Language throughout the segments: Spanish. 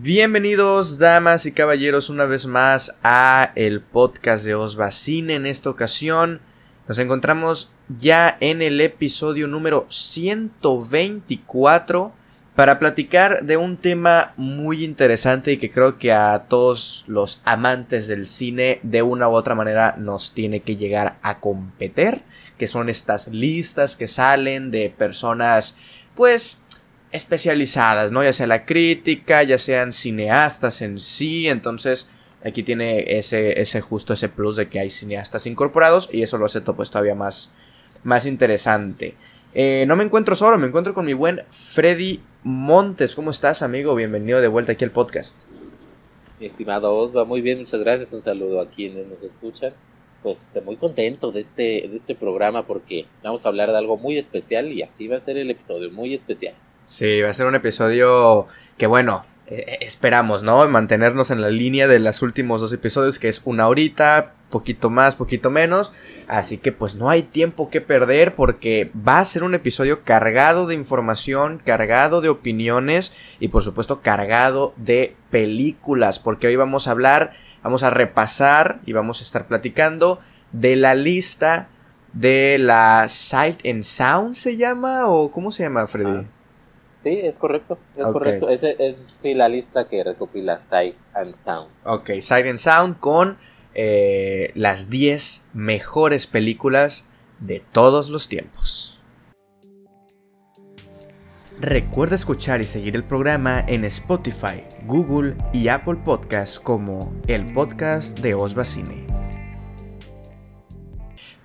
Bienvenidos damas y caballeros una vez más a el podcast de Osva Cine. En esta ocasión nos encontramos ya en el episodio número 124 para platicar de un tema muy interesante y que creo que a todos los amantes del cine de una u otra manera nos tiene que llegar a competir, que son estas listas que salen de personas pues especializadas, ¿no? Ya sea la crítica, ya sean cineastas en sí, entonces aquí tiene ese, ese justo ese plus de que hay cineastas incorporados y eso lo hace pues todavía más, más interesante. Eh, no me encuentro solo, me encuentro con mi buen Freddy Montes. ¿Cómo estás, amigo? Bienvenido de vuelta aquí al podcast. estimado Osva, muy bien, muchas gracias. Un saludo a quienes nos escuchan. Pues estoy muy contento de este, de este programa porque vamos a hablar de algo muy especial y así va a ser el episodio, muy especial. Sí, va a ser un episodio que bueno, eh, eh, esperamos, ¿no? Mantenernos en la línea de los últimos dos episodios, que es una horita, poquito más, poquito menos. Así que pues no hay tiempo que perder porque va a ser un episodio cargado de información, cargado de opiniones y por supuesto cargado de películas. Porque hoy vamos a hablar, vamos a repasar y vamos a estar platicando de la lista de la Sight and Sound se llama o cómo se llama Freddy? Ah. Sí, es correcto, es correcto. Ese es sí, la lista que recopila Sight and Sound. Ok, Sight and Sound con eh, las 10 mejores películas de todos los tiempos. Recuerda escuchar y seguir el programa en Spotify, Google y Apple Podcasts como el podcast de Osva Cine.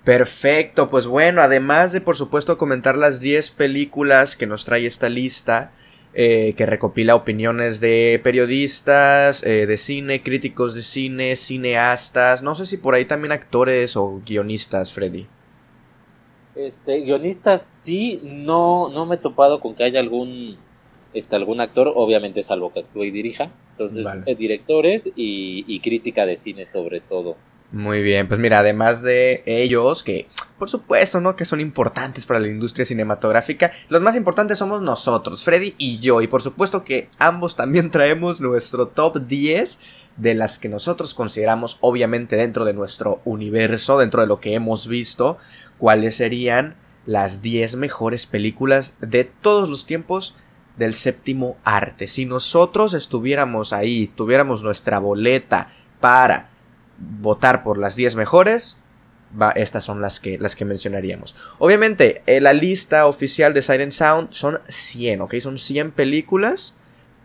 Perfecto, pues bueno, además de por supuesto comentar las 10 películas que nos trae esta lista, eh, que recopila opiniones de periodistas, eh, de cine, críticos de cine, cineastas, no sé si por ahí también actores o guionistas, Freddy. Este, guionistas sí, no, no me he topado con que haya algún, este, algún actor, obviamente salvo que actúe y dirija, entonces eh, directores y, y crítica de cine sobre todo. Muy bien, pues mira, además de ellos, que por supuesto, ¿no? Que son importantes para la industria cinematográfica, los más importantes somos nosotros, Freddy y yo, y por supuesto que ambos también traemos nuestro top 10 de las que nosotros consideramos, obviamente, dentro de nuestro universo, dentro de lo que hemos visto, cuáles serían las 10 mejores películas de todos los tiempos del séptimo arte. Si nosotros estuviéramos ahí, tuviéramos nuestra boleta para votar por las 10 mejores, va, estas son las que, las que mencionaríamos. Obviamente, eh, la lista oficial de Siren Sound son 100, ¿ok? Son 100 películas.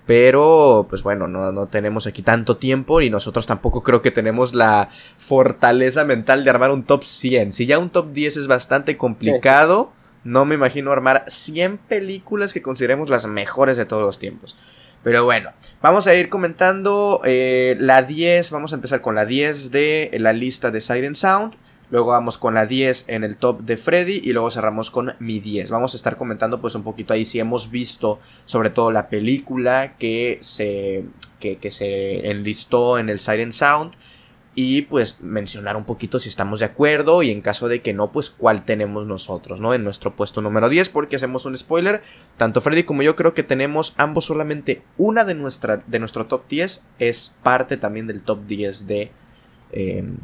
Pero, pues bueno, no, no, tenemos aquí tanto tiempo y nosotros tampoco creo que tenemos la fortaleza mental de armar un top 100. Si ya un top 10 es bastante complicado, no me imagino armar 100 películas que consideremos las mejores de todos los tiempos. Pero bueno, vamos a ir comentando eh, la 10. Vamos a empezar con la 10 de la lista de Siren Sound. Luego vamos con la 10 en el top de Freddy y luego cerramos con mi 10. Vamos a estar comentando pues un poquito ahí si hemos visto sobre todo la película que se, que, que se enlistó en el Siren Sound y pues mencionar un poquito si estamos de acuerdo y en caso de que no, pues cuál tenemos nosotros, ¿no? En nuestro puesto número 10, porque hacemos un spoiler, tanto Freddy como yo creo que tenemos ambos solamente una de, nuestra, de nuestro top 10, es parte también del top 10 de... Em,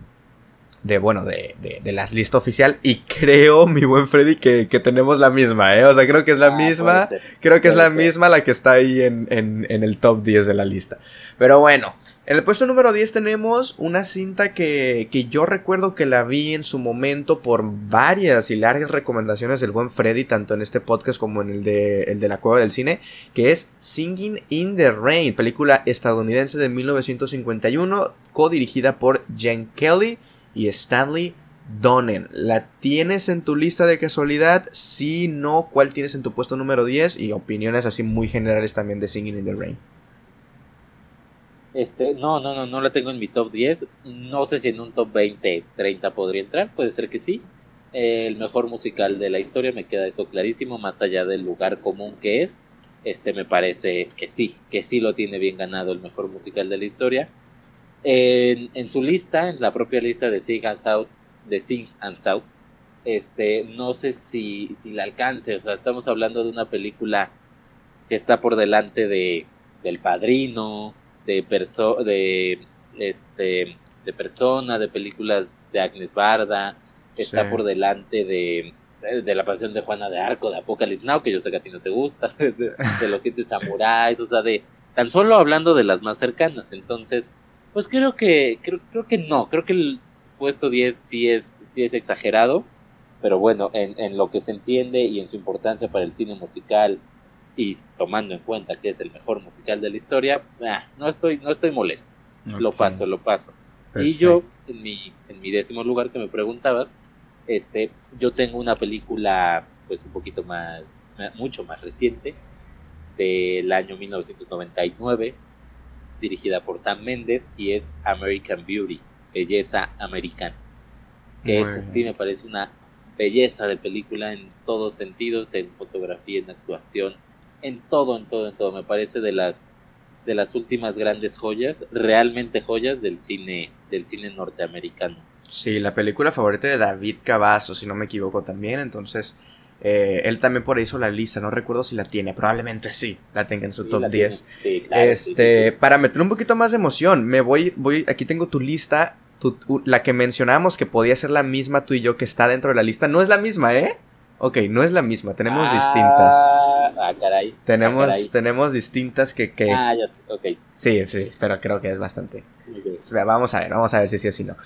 de bueno, de, de, las listas oficial. Y creo, mi buen Freddy, que, que, tenemos la misma, ¿eh? O sea, creo que es la ah, misma. Creo que es la misma la que está ahí en, en, en, el top 10 de la lista. Pero bueno, en el puesto número 10 tenemos una cinta que, que, yo recuerdo que la vi en su momento por varias y largas recomendaciones del buen Freddy, tanto en este podcast como en el de, el de la cueva del cine, que es Singing in the Rain, película estadounidense de 1951, codirigida por Jen Kelly y Stanley Donen. ¿La tienes en tu lista de casualidad? Si no, ¿cuál tienes en tu puesto número 10? Y opiniones así muy generales también de Singing in the Rain. Este, no, no, no, no la tengo en mi top 10. No sé si en un top 20, 30 podría entrar, puede ser que sí. el mejor musical de la historia, me queda eso clarísimo, más allá del lugar común que es. Este me parece que sí, que sí lo tiene bien ganado el mejor musical de la historia. En, en su lista, en la propia lista de Sig South, de Sing and South, este, no sé si, si la alcance, o sea, estamos hablando de una película que está por delante de del Padrino, de perso de este de Persona, de películas de Agnes Barda, está por delante de, de La Pasión de Juana de Arco, de Apocalypse Now, que yo sé que a ti no te gusta, de, de Los Siete Samuráis, o sea, de tan solo hablando de las más cercanas, entonces, pues creo que creo, creo que no, creo que el puesto 10 sí es, sí es exagerado, pero bueno, en, en lo que se entiende y en su importancia para el cine musical y tomando en cuenta que es el mejor musical de la historia, ah, no estoy no estoy molesto. Lo paso, lo paso. Y yo, en mi, en mi décimo lugar que me preguntabas, este, yo tengo una película pues un poquito más, mucho más reciente, del año 1999, dirigida por Sam Mendes y es American Beauty, Belleza Americana. Que sí me parece una belleza de película en todos sentidos, en fotografía, en actuación, en todo, en todo, en todo. Me parece de las de las últimas grandes joyas, realmente joyas del cine del cine norteamericano. Sí, la película favorita de David Cavazo, si no me equivoco también, entonces eh, él también por ahí hizo la lista, no recuerdo si la tiene, probablemente sí, la tenga en su top 10. este, para meter un poquito más de emoción, me voy, voy, aquí tengo tu lista, la que mencionamos que podía ser la misma tú y yo que está dentro de la lista, no es la misma, ¿eh? Ok, no es la misma, tenemos ah, distintas. Ah, caray. Tenemos, ah, tenemos distintas que, que... Ah, ya, ok. Sí, sí, pero creo que es bastante. Vamos a ver, vamos a ver si sí o si no.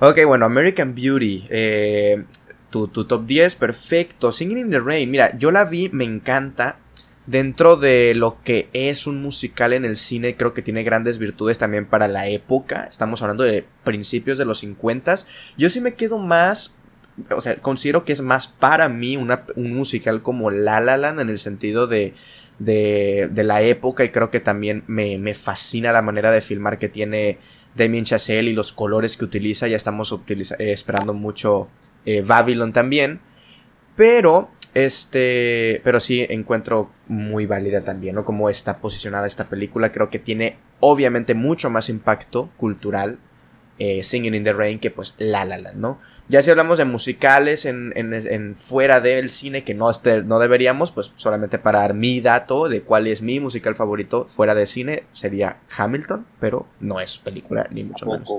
Ok, bueno, American Beauty. Eh, tu, top 10, perfecto. Singing in the Rain, mira, yo la vi, me encanta. Dentro de lo que es un musical en el cine, creo que tiene grandes virtudes también para la época. Estamos hablando de principios de los 50. Yo sí me quedo más o sea, considero que es más para mí un musical como La La Land en el sentido de, de, de la época y creo que también me, me, fascina la manera de filmar que tiene Damien Chazelle y los colores que utiliza. Ya estamos eh, esperando mucho eh, Babylon también. Pero, este, pero sí encuentro muy válida también, ¿no? Como está posicionada esta película. Creo que tiene obviamente mucho más impacto cultural eh, Singing in the Rain que pues La La Land, ¿no? Ya si hablamos de musicales en, en, fuera del cine que no, este, no deberíamos, pues solamente para dar mi dato de cuál es mi musical favorito fuera de cine sería Hamilton, pero no es película ni mucho menos.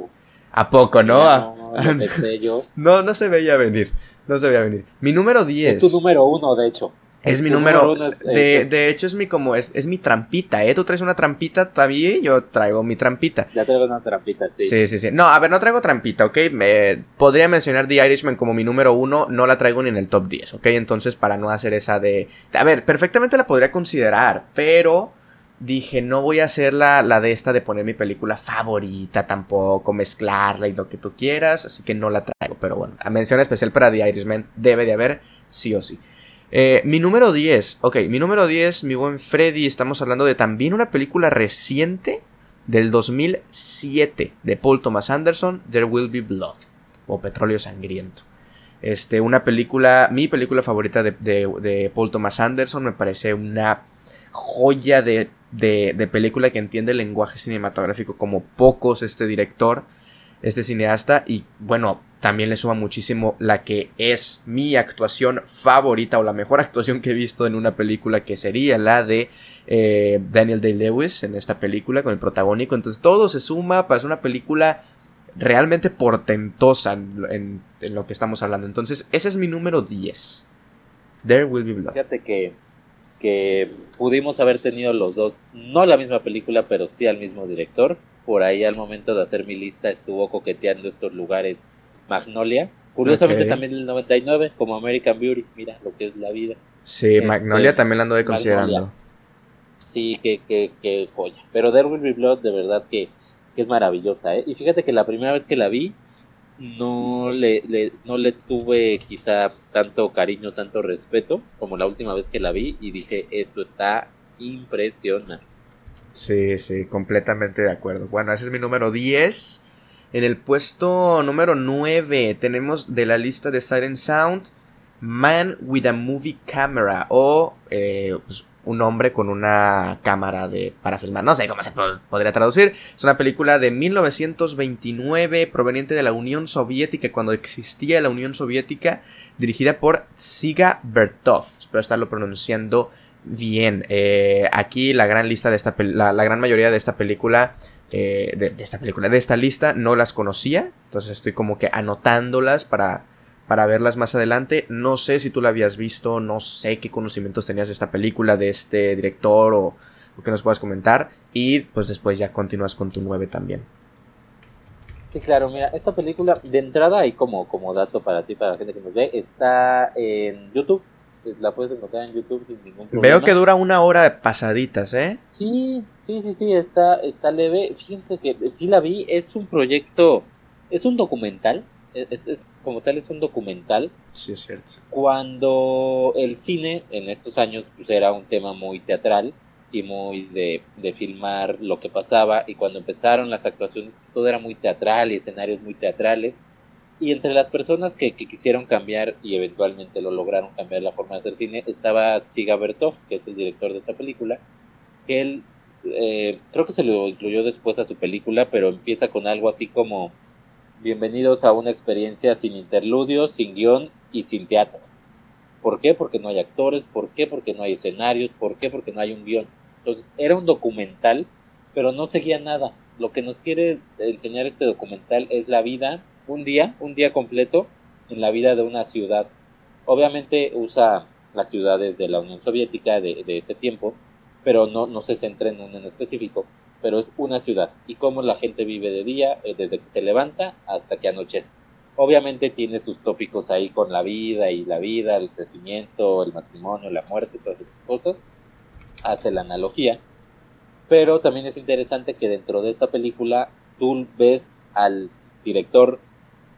¿A poco, no? No, no, no se veía venir. No se veía venir. Mi número 10. Es tu número uno, de hecho. Es mi número. de, de, hecho, es mi como. Es, es, mi trampita, ¿eh? Tú traes una trampita también. Yo traigo mi trampita. Ya traigo una trampita, sí. Sí, sí, sí. No, a ver, no traigo trampita, ¿ok? Me, podría mencionar The Irishman como mi número uno. No la traigo ni en el top 10, ¿ok? Entonces, para no hacer esa de. A ver, perfectamente la podría considerar, pero. Dije, no voy a hacer la, la de esta de poner mi película favorita tampoco, mezclarla y lo que tú quieras, así que no la traigo. Pero bueno, a mención especial para The Irishman debe de haber, sí o sí. Eh, mi número 10. Ok, mi número 10, mi buen Freddy. Estamos hablando de también una película reciente del 2007 de Paul Thomas Anderson, There Will Be Blood. O Petróleo Sangriento. Este, una película, mi película favorita de, de, Paul Thomas Anderson. Me parece una joya de, de, película que entiende el lenguaje cinematográfico como pocos este director, este cineasta. Y bueno, también le suma muchísimo la que es mi actuación favorita o la mejor actuación que he visto en una película que sería la de eh, Daniel Day-Lewis en esta película con el protagónico. Entonces todo se suma para una película realmente portentosa en, lo que estamos hablando. Entonces ese es mi número 10. There Will Be Blood. Fíjate que, que pudimos haber tenido los dos, no la misma película, pero sí al mismo director. Por ahí al momento de hacer mi lista estuvo coqueteando estos lugares Magnolia. Curiosamente también el 99, como American Beauty, mira lo que es la vida. Sí, este, Magnolia también la ando de considerando. Sí, que, que, que joya. Pero There Will Be Blood, de verdad que, es maravillosa, ¿eh? Y fíjate que la primera vez que la vi, no le, no le tuve quizá tanto cariño, tanto respeto como la última vez que la vi y dije, esto está impresionante. Sí, sí, completamente de acuerdo. Bueno, ese es mi número 10. En el puesto número 9 tenemos de la lista de Silent Sound Man with a Movie Camera o eh, pues, un hombre con una cámara de para filmar. No sé cómo se podría traducir. Es una película de 1929 proveniente de la Unión Soviética, cuando existía la Unión Soviética, dirigida por Siga Bertov. Espero estarlo pronunciando bien. Eh, aquí la gran lista de esta la, la, gran mayoría de esta película. Eh, de, esta película, de esta lista, no las conocía. Entonces estoy como que anotándolas para para verlas más adelante. No sé si tú la habías visto, no sé qué conocimientos tenías de esta película, de este director o, que nos puedas comentar. Y pues después ya continúas con tu 9 también. Sí, claro, mira, esta película de entrada y como, como dato para ti, para la gente que nos ve, está en YouTube. La puedes encontrar en YouTube sin ningún problema. Veo que dura una hora de pasaditas, ¿eh? Sí, sí, sí, sí, está, está leve. Fíjense que sí la vi, es un proyecto, es un documental este es, como tal es un documental. Sí, es cierto. Cuando el cine en estos años pues era un tema muy teatral y muy de, de filmar lo que pasaba y cuando empezaron las actuaciones todo era muy teatral y escenarios muy teatrales y entre las personas que, quisieron cambiar y eventualmente lo lograron cambiar la forma de hacer cine estaba Siga Bertov, que es el director de esta película, que él eh, creo que se lo incluyó después a su película, pero empieza con algo así como Bienvenidos a una experiencia sin interludios, sin guion y sin teatro. ¿Por qué? Porque no hay actores, ¿por qué? Porque no hay escenarios, ¿por qué? Porque no hay un guion. Entonces era un documental, pero no seguía nada. Lo que nos quiere enseñar este documental es la vida, un día, un día completo en la vida de una ciudad. Obviamente usa las ciudades de la Unión Soviética de, de ese tiempo, pero no, no se centra en un en específico pero es una ciudad y cómo la gente vive de día eh, desde que se levanta hasta que anochece. Obviamente tiene sus tópicos ahí con la vida y la vida, el crecimiento, el matrimonio, la muerte, todas esas cosas. Hace la analogía. Pero también es interesante que dentro de esta película tú ves al director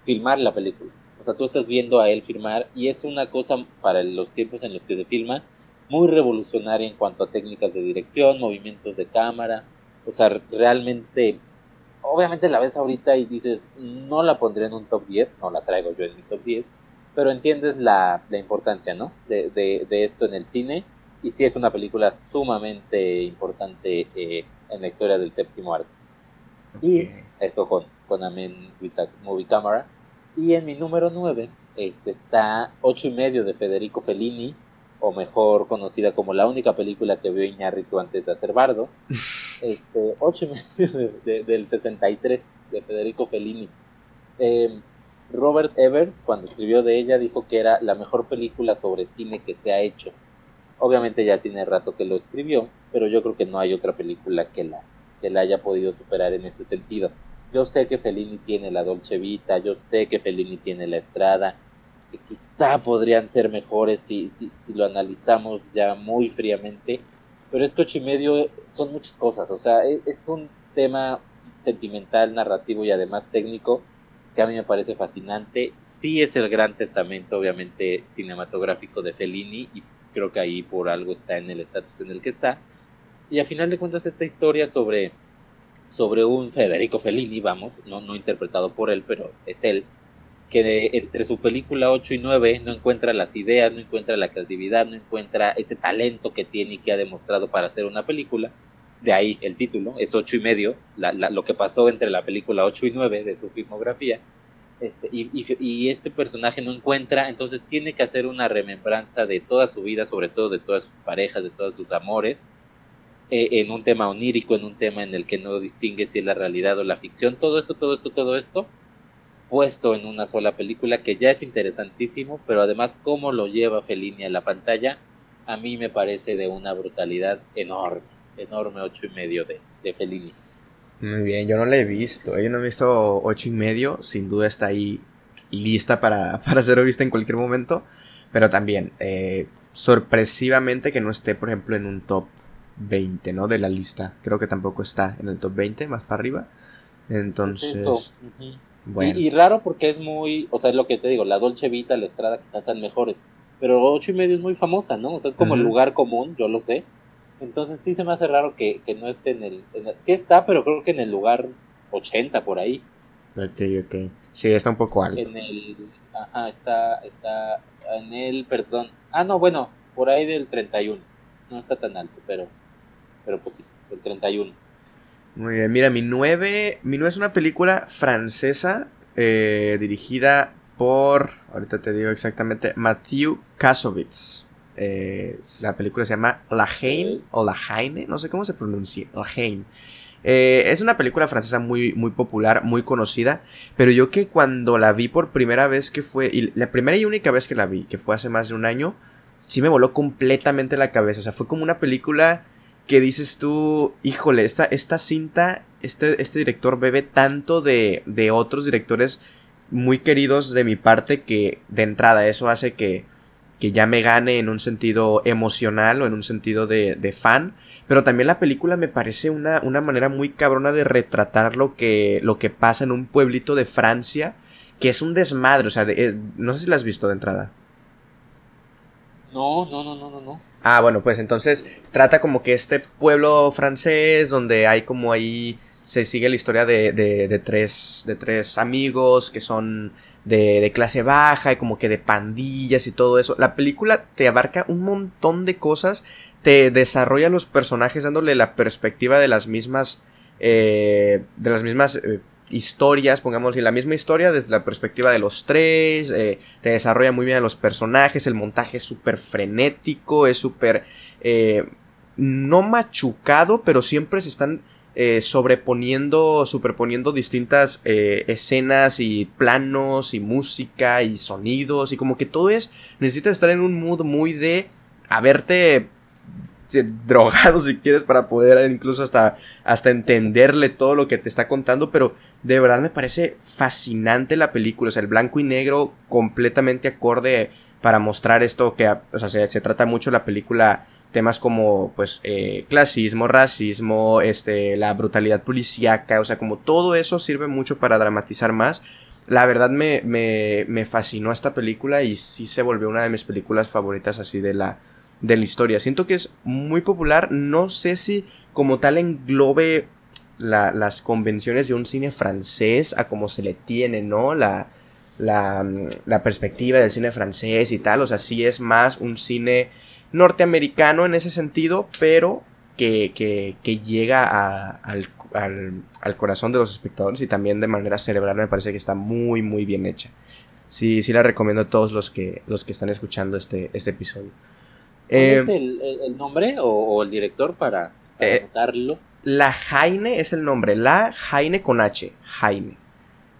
filmar la película. O sea, tú estás viendo a él filmar y es una cosa para los tiempos en los que se filma muy revolucionaria en cuanto a técnicas de dirección, movimientos de cámara, o sea, realmente, obviamente la ves ahorita y dices, no la pondré en un top 10, no la traigo yo en mi top 10, pero entiendes la, la importancia, ¿no? De, de, esto en el cine. Y sí es una película sumamente importante eh, en la historia del séptimo arte. Y esto con, con Amen Movie Camera. Y en mi número 9 este, está ocho y medio de Federico Fellini, o mejor conocida como la única película que vio Iñárritu antes de hacer Bardo, este, ocho meses del 63 de Federico Fellini. Em, Robert Ebert, cuando escribió de ella, dijo que era la mejor película sobre cine que se ha hecho. Obviamente ya tiene rato que lo escribió, pero yo creo que no hay otra película que la, que la haya podido superar en este sentido. Yo sé que Fellini tiene la Dolce Vita, yo sé que Fellini tiene la Estrada, que quizá podrían ser mejores si, si, lo analizamos ya muy fríamente, pero es que ocho y medio son muchas cosas, o sea, es, es, un tema sentimental, narrativo y además técnico que a mí me parece fascinante. Sí es el gran testamento, obviamente, cinematográfico de Fellini y creo que ahí por algo está en el estatus en el que está. Y a final de cuentas esta historia sobre, sobre un Federico Fellini, vamos, no, no interpretado por él, pero es él, que entre su película 8 y 9 no encuentra las ideas, no encuentra la creatividad, no encuentra ese talento que tiene y que ha demostrado para hacer una película. De ahí el título, es 8 y medio, lo que pasó entre la película 8 y 9 de su filmografía. Este, y, este personaje no encuentra, entonces tiene que hacer una remembranza de toda su vida, sobre todo de todas sus parejas, de todos sus amores, eh, en un tema onírico, en un tema en el que no distingue si es la realidad o la ficción. Todo esto, todo esto, todo esto puesto en una sola película que ya es interesantísimo, pero además cómo lo lleva Fellini a la pantalla, a mí me parece de una brutalidad enorme, enorme ocho y medio de, de Fellini. Muy bien, yo no la he visto, yo no he visto ocho y medio, sin duda está ahí lista para, para ser vista en cualquier momento, pero también eh, sorpresivamente que no esté, por ejemplo, en un top 20, ¿no? De la lista, creo que tampoco está en el top 20, más para arriba, entonces... Y, raro porque es muy, o sea, es lo que te digo, la Dolce Vita, la Estrada quizás están mejores, pero ocho y medio es muy famosa, ¿no? O sea, es como el lugar común, yo lo sé. Entonces sí se me hace raro que, que no esté en el, Sí está, pero creo que en el lugar 80 por ahí. Ok, ok. Sí, está un poco alto. En el... Ajá, está, está en el, perdón. Ah, no, bueno, por ahí del 31. no está tan alto, pero, pero pues sí, el 31. Muy bien, mira, mi 9, mi 9 es una película francesa eh, dirigida por, ahorita te digo exactamente, Matthew Kasovitz. Eh, la película se llama La Haine o La Haine, no sé cómo se pronuncia, La Haine. Eh, es una película francesa muy, muy popular, muy conocida, pero yo que cuando la vi por primera vez que fue, y la primera y única vez que la vi, que fue hace más de un año, sí me voló completamente la cabeza, o sea, fue como una película que dices tú, híjole, esta, esta cinta, este, este director bebe tanto de, de otros directores muy queridos de mi parte que de entrada eso hace que que ya me gane en un sentido emocional o en un sentido de, de fan. Pero también la película me parece una, una, manera muy cabrona de retratar lo que, lo que pasa en un pueblito de Francia, que es un desmadre. O sea, eh, no sé si la has visto de entrada. No, no, no, no, no, no. Ah, bueno, pues entonces trata como que este pueblo francés donde hay como ahí se sigue la historia de, de, de tres, de tres amigos que son de, de, clase baja y como que de pandillas y todo eso. La película te abarca un montón de cosas, te desarrolla los personajes dándole la perspectiva de las mismas, eh, de las mismas eh, historias, pongamos la misma historia desde la perspectiva de los tres, eh, te desarrolla muy bien los personajes, el montaje es súper frenético, es súper... Eh, no machucado, pero siempre se están eh, sobreponiendo, superponiendo distintas escenas y planos y música y sonidos y como que todo es, necesitas estar en un mood muy de haberte drogado si quieres para poder incluso hasta, hasta entenderle todo lo que te está contando, pero de verdad me parece fascinante la película, o sea, el blanco y negro completamente acorde para mostrar esto que, o sea, se, se trata mucho la película temas como pues eh, clasismo, racismo, este, la brutalidad policíaca, o sea, como todo eso sirve mucho para dramatizar más. La verdad me, me, me fascinó esta película y sí se volvió una de mis películas favoritas así de la, de la historia. Siento que es muy popular, no sé si como tal englobe la, las convenciones de un cine francés a como se le tiene, ¿no? La, la, la perspectiva del cine francés y tal, o sea, sí es más un cine norteamericano en ese sentido, pero que, que, llega al, al, al, corazón de los espectadores y también de manera cerebral me parece que está muy, muy bien hecha. Sí, sí la recomiendo a todos los que, los que están escuchando este, este episodio. Eh, ¿Es el, el, nombre o, o, el director para, para eh, anotarlo? La Jaine es el nombre, la Jaine con H, Jaine.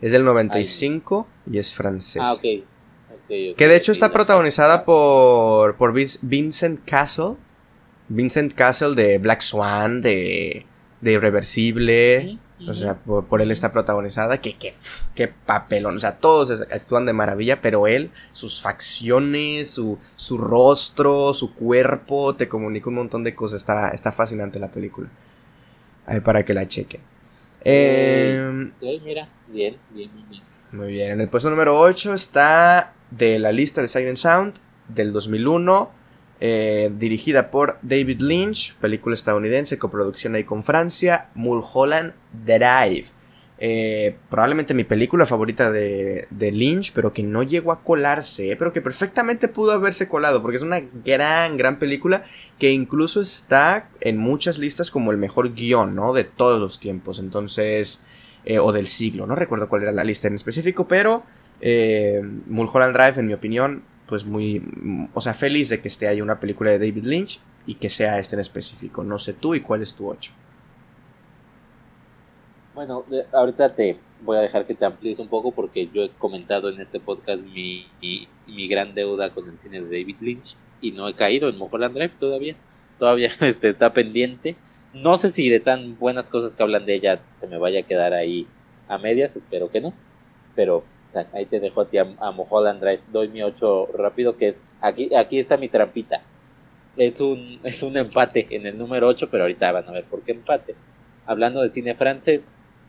Es del 95 Jaine. y es francés. Ah. Okay, que de hecho está protagonizada por, por Vincent Castle. Vincent Castle de Black Swan, de, de Irreversible. Uh -huh. O sea, por, por, él está protagonizada. Que, que, que papelón. O sea, todos actúan de maravilla, pero él, sus facciones, su, su rostro, su cuerpo, te comunica un montón de cosas. Está, está fascinante la película. Ahí para que la chequen. Eh, okay, mira, bien, bien, bien. Muy bien, en el puesto número 8 está de la lista de Silent Sound del 2001, eh, dirigida por David Lynch, película estadounidense, coproducción ahí con Francia, Mulholland Drive. Eh, probablemente mi película favorita de, de, Lynch, pero que no llegó a colarse, pero que perfectamente pudo haberse colado, porque es una gran, gran película que incluso está en muchas listas como el mejor guion, ¿no? De todos los tiempos, entonces, eh, o del siglo, no recuerdo cuál era la lista en específico, pero eh, Mulholland Drive, en mi opinión, pues muy, o sea, feliz de que esté ahí una película de David Lynch y que sea este en específico. No sé tú y cuál es tu 8. Bueno, ahorita te voy a dejar que te amplíes un poco porque yo he comentado en este podcast mi, mi, gran deuda con el cine de David Lynch y no he caído en Mulholland Drive todavía. Todavía este, está pendiente. No sé si de tan buenas cosas que hablan de ella se me vaya a quedar ahí a medias, espero que no. Pero ahí te dejo a ti a, a. Doy mi 8 rápido, que es aquí, aquí está mi trampita. Es un, es un empate en el número 8, pero ahorita van a ver por qué empate. Hablando de cine francés,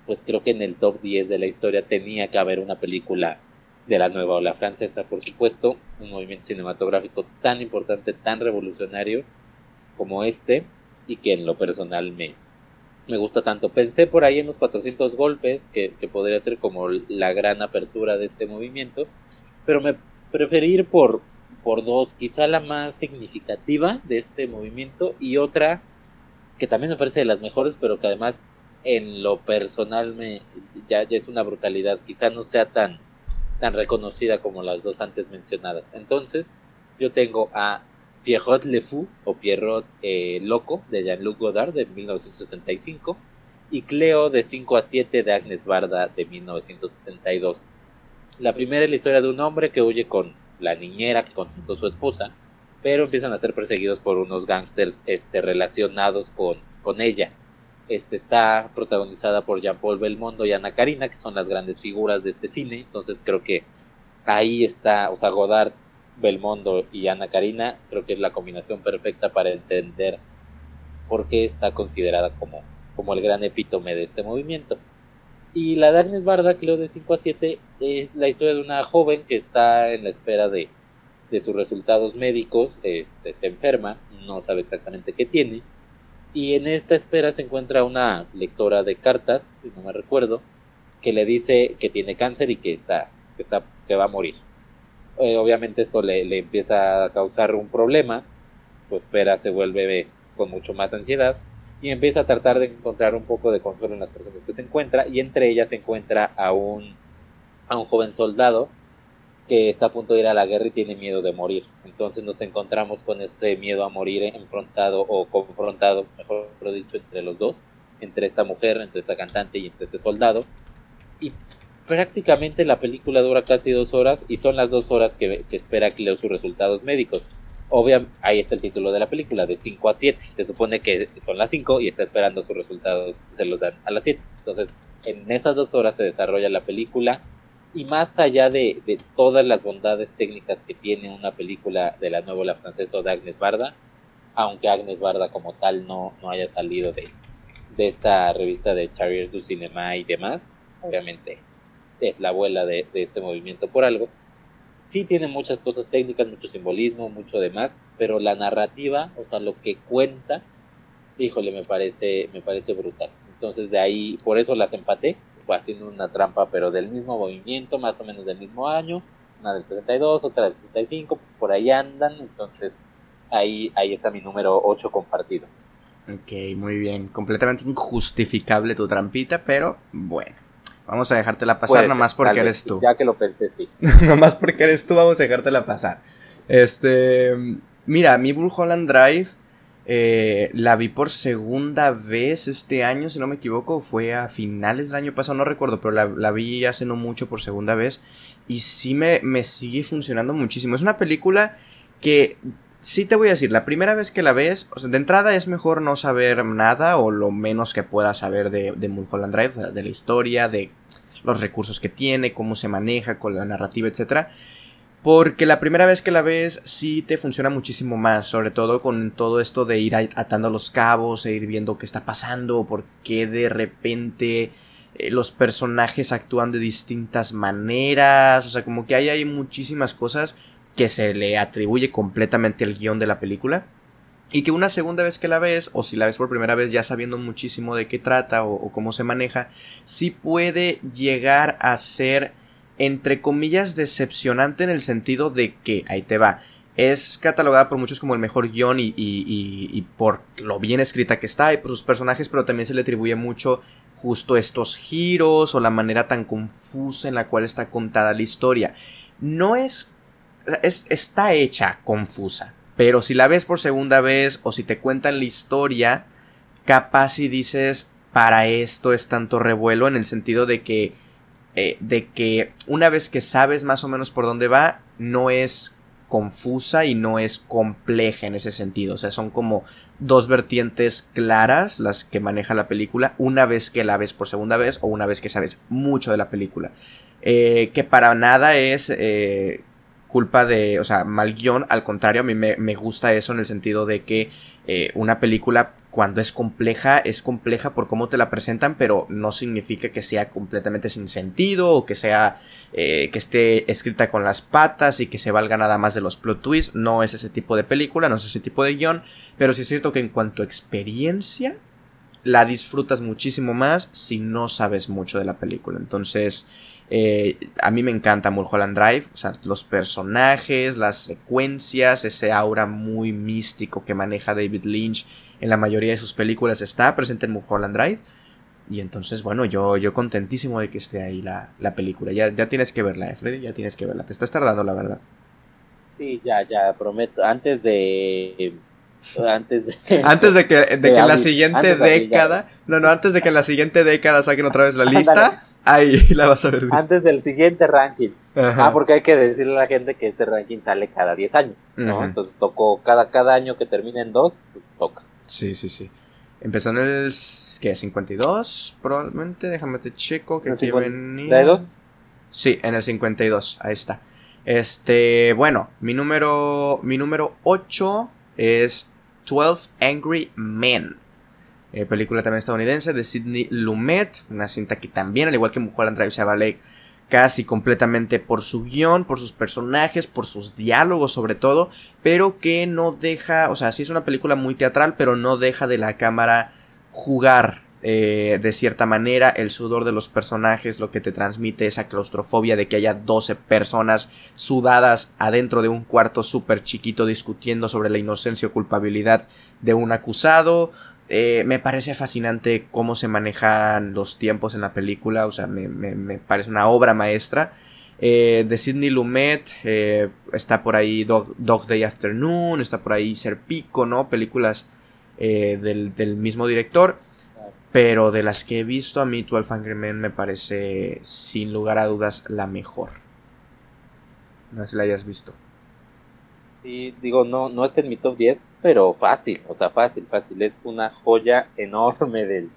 pues creo que en el top 10 de la historia tenía que haber una película de la nueva ola francesa, por supuesto, un movimiento cinematográfico tan importante, tan revolucionario como este, y que en lo personal me, me gusta tanto. Pensé por ahí en los 400 golpes, que, que, podría ser como la gran apertura de este movimiento, pero me preferí ir por, por dos, quizá la más significativa de este movimiento y otra que también me parece de las mejores, pero que además en lo personal me ya, ya es una brutalidad, quizá no sea tan tan reconocida como las dos antes mencionadas. Entonces, yo tengo a Pierrot Le Fou o Pierrot eh, Loco de Jean-Luc Godard de 1965 y Cleo de 5 a 7 de Agnes Barda de 1962. La primera es la historia de un hombre que huye con la niñera que consultó su esposa, pero empiezan a ser perseguidos por unos gángsters este, relacionados con, con ella. Este está protagonizada por Jean-Paul Belmondo y Ana Karina, que son las grandes figuras de este cine. Entonces creo que ahí está, o sea, Godard, Belmondo y Ana Karina, creo que es la combinación perfecta para entender por qué está considerada como, como el gran epítome de este movimiento. Y la de Agnes Barda, que de 5 a 7, es la historia de una joven que está en la espera de, de sus resultados médicos, este, se enferma, no sabe exactamente qué tiene, y en esta espera se encuentra una lectora de cartas, si no me recuerdo, que le dice que tiene cáncer y que está, que, está, que va a morir. Eh, obviamente esto le, le, empieza a causar un problema, su espera se vuelve con mucho más ansiedad y empieza a tratar de encontrar un poco de consuelo en las personas que se encuentra y entre ellas se encuentra a un, a un joven soldado que está a punto de ir a la guerra y tiene miedo de morir. Entonces nos encontramos con ese miedo a morir enfrentado o confrontado, mejor dicho, entre los dos, entre esta mujer, entre esta cantante y entre este soldado. Y prácticamente la película dura casi dos horas y son las dos horas que, que espera que leo sus resultados médicos. Obviamente, ahí está el título de la película, de 5 a 7. Se supone que son las 5 y está esperando sus resultados, se los dan a las 7. Entonces, en esas dos horas se desarrolla la película y más allá de, de, todas las bondades técnicas que tiene una película de la nueva francesa de Agnes Barda, aunque Agnes Barda como tal no, no haya salido de, de esta revista de Charrier du Cinema y demás, obviamente es la abuela de, de, este movimiento por algo, sí tiene muchas cosas técnicas, mucho simbolismo, mucho demás, pero la narrativa, o sea, lo que cuenta, híjole, me parece, me parece brutal. Entonces de ahí, por eso las empaté, haciendo una trampa, pero del mismo movimiento, más o menos del mismo año, una del 62, otra del 65, por ahí andan, entonces ahí, ahí está mi número 8 compartido. Ok, muy bien, completamente injustificable tu trampita, pero bueno. Vamos a dejártela pasar Puede nomás ser, porque eres tú. Ya que lo pensé, sí. nomás porque eres tú, vamos a dejártela pasar. Este. Mira, mi Mulholland Drive. Eh, la vi por segunda vez este año, si no me equivoco, fue a finales del año pasado, no recuerdo, pero la, la vi hace no mucho por segunda vez y sí me, me, sigue funcionando muchísimo. Es una película que, sí te voy a decir, la primera vez que la ves, o sea, de entrada es mejor no saber nada o lo menos que puedas saber de, Mulholland Drive, de la historia, de los recursos que tiene, cómo se maneja con la narrativa, etcétera. Porque la primera vez que la ves sí te funciona muchísimo más, sobre todo con todo esto de ir atando los cabos e ir viendo qué está pasando, por qué de repente eh, los personajes actúan de distintas maneras, o sea, como que ahí hay muchísimas cosas que se le atribuye completamente al guion de la película. Y que una segunda vez que la ves, o si la ves por primera vez ya sabiendo muchísimo de qué trata o, cómo se maneja, sí puede llegar a ser entre comillas, decepcionante en el sentido de que, ahí te va, es catalogada por muchos como el mejor guion y, y, por lo bien escrita que está y por sus personajes, pero también se le atribuye mucho justo estos giros o la manera tan confusa en la cual está contada la historia. No es, es está hecha confusa, pero si la ves por segunda vez o si te cuentan la historia, capaz y dices, para esto es tanto revuelo en el sentido de que eh, de que una vez que sabes más o menos por dónde va, no es confusa y no es compleja en ese sentido. O sea, son como dos vertientes claras las que maneja la película una vez que la ves por segunda vez o una vez que sabes mucho de la película. Eh, que para nada es eh, culpa de, o sea, mal guion. Al contrario, a mí me, gusta eso en el sentido de que eh, una película cuando es compleja, es compleja por cómo te la presentan, pero no significa que sea completamente sin sentido o que sea eh, que esté escrita con las patas y que se valga nada más de los plot twists. No es ese tipo de película, no es ese tipo de guion, pero sí es cierto que en cuanto a experiencia, la disfrutas muchísimo más si no sabes mucho de la película. Entonces, Eh, a mí me encanta Mulholland Drive, o sea, los personajes, las secuencias, ese aura muy místico que maneja David Lynch en la mayoría de sus películas está presente en Mulholland Drive. Y entonces, bueno, yo, yo contentísimo de que esté ahí la, la película. Ya, ya tienes que verla, eh, Freddy, ya tienes que verla. Te estás tardando, la verdad. Sí, ya, ya, prometo. Antes de antes de, antes de que, de que en la siguiente década, no, no, antes de que en la siguiente década saquen otra vez la lista, ahí la vas a ver. Antes del siguiente ranking. Ah, porque hay que decirle a la gente que este ranking sale cada 10 años, ¿no? Entonces tocó cada, cada año que termine en 2, pues toca. Sí, sí, sí. Empezó en el, ¿qué? 52, probablemente, déjame te checo que aquí venía. Sí, en el 52, ahí está. Este, bueno, mi número, mi número 8 es 12 Angry Men. Eh, película también estadounidense de Sidney Lumet. Una cinta que también, al igual que Mulholland Drive, se casi completamente por su guion, por sus personajes, por sus diálogos sobre todo, pero que no deja, o sea, sí es una película muy teatral, pero no deja de la cámara jugar eh, de cierta manera, el sudor de los personajes, lo que te transmite esa claustrofobia de que haya 12 personas sudadas adentro de un cuarto súper chiquito discutiendo sobre la inocencia o culpabilidad de un acusado. Eh, me parece fascinante cómo se manejan los tiempos en la película, o sea, me, parece una obra maestra. Eh, de Sidney Lumet, está por ahí Dog, Day Afternoon, está por ahí Serpico, ¿no? Películas del, del mismo director. Pero de las que he visto, a mí 12 Angry Men me parece, sin lugar a dudas, la mejor. No sé si la hayas visto. Sí, digo, no, no está en mi top 10, pero fácil, o sea, fácil, fácil. Es una joya enorme del,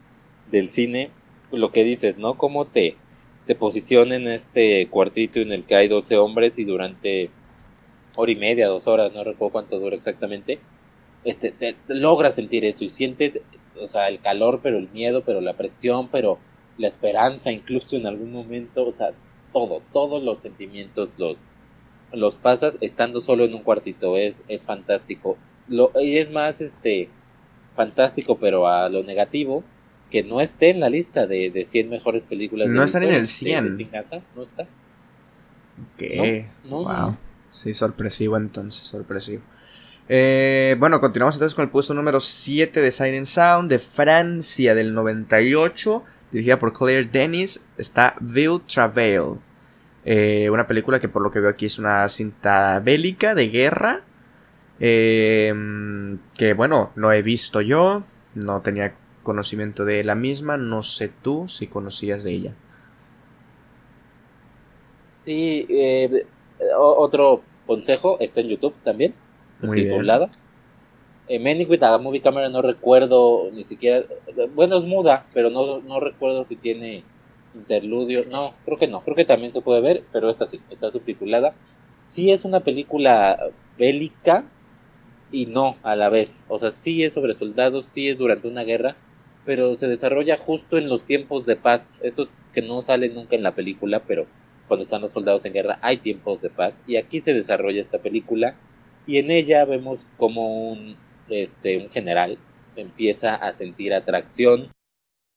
del cine. Lo que dices, ¿no? Cómo te, te posiciona en este cuartito en el que hay 12 hombres y durante hora y media, dos horas, no recuerdo cuánto dura exactamente, este, te logras sentir eso y sientes o sea, el calor, pero el miedo, pero la presión, pero la esperanza, incluso en algún momento, o sea, todo, todos los sentimientos los, los pasas estando solo en un cuartito, es, es fantástico. Lo, y es más, este, fantástico, pero a lo negativo, que no esté en la lista de, de 100 mejores películas. No están en el 100. no está. ¿Qué? wow. Sí, sorpresivo entonces, sorpresivo. Eh, bueno, continuamos entonces con el puesto número 7 de Siren Sound de Francia del 98, dirigida por Claire Denis. Está Ville Travail. Eh, una película que por lo que veo aquí es una cinta bélica de guerra. Eh, que bueno, no he visto yo, no tenía conocimiento de la misma, no sé tú si conocías de ella. Sí, otro consejo está en YouTube también. Muy titulada. Bien. Eh, with a Movie Camera no recuerdo ni siquiera. Bueno, es muda, pero no, no recuerdo si tiene interludio. No, creo que no. Creo que también se puede ver, pero esta sí, está subtitulada. Sí es una película bélica y no a la vez. O sea, sí es sobre soldados, sí es durante una guerra, pero se desarrolla justo en los tiempos de paz. Estos que no salen nunca en la película, pero cuando están los soldados en guerra hay tiempos de paz. Y aquí se desarrolla esta película y en ella vemos como un, este, un general empieza a sentir atracción,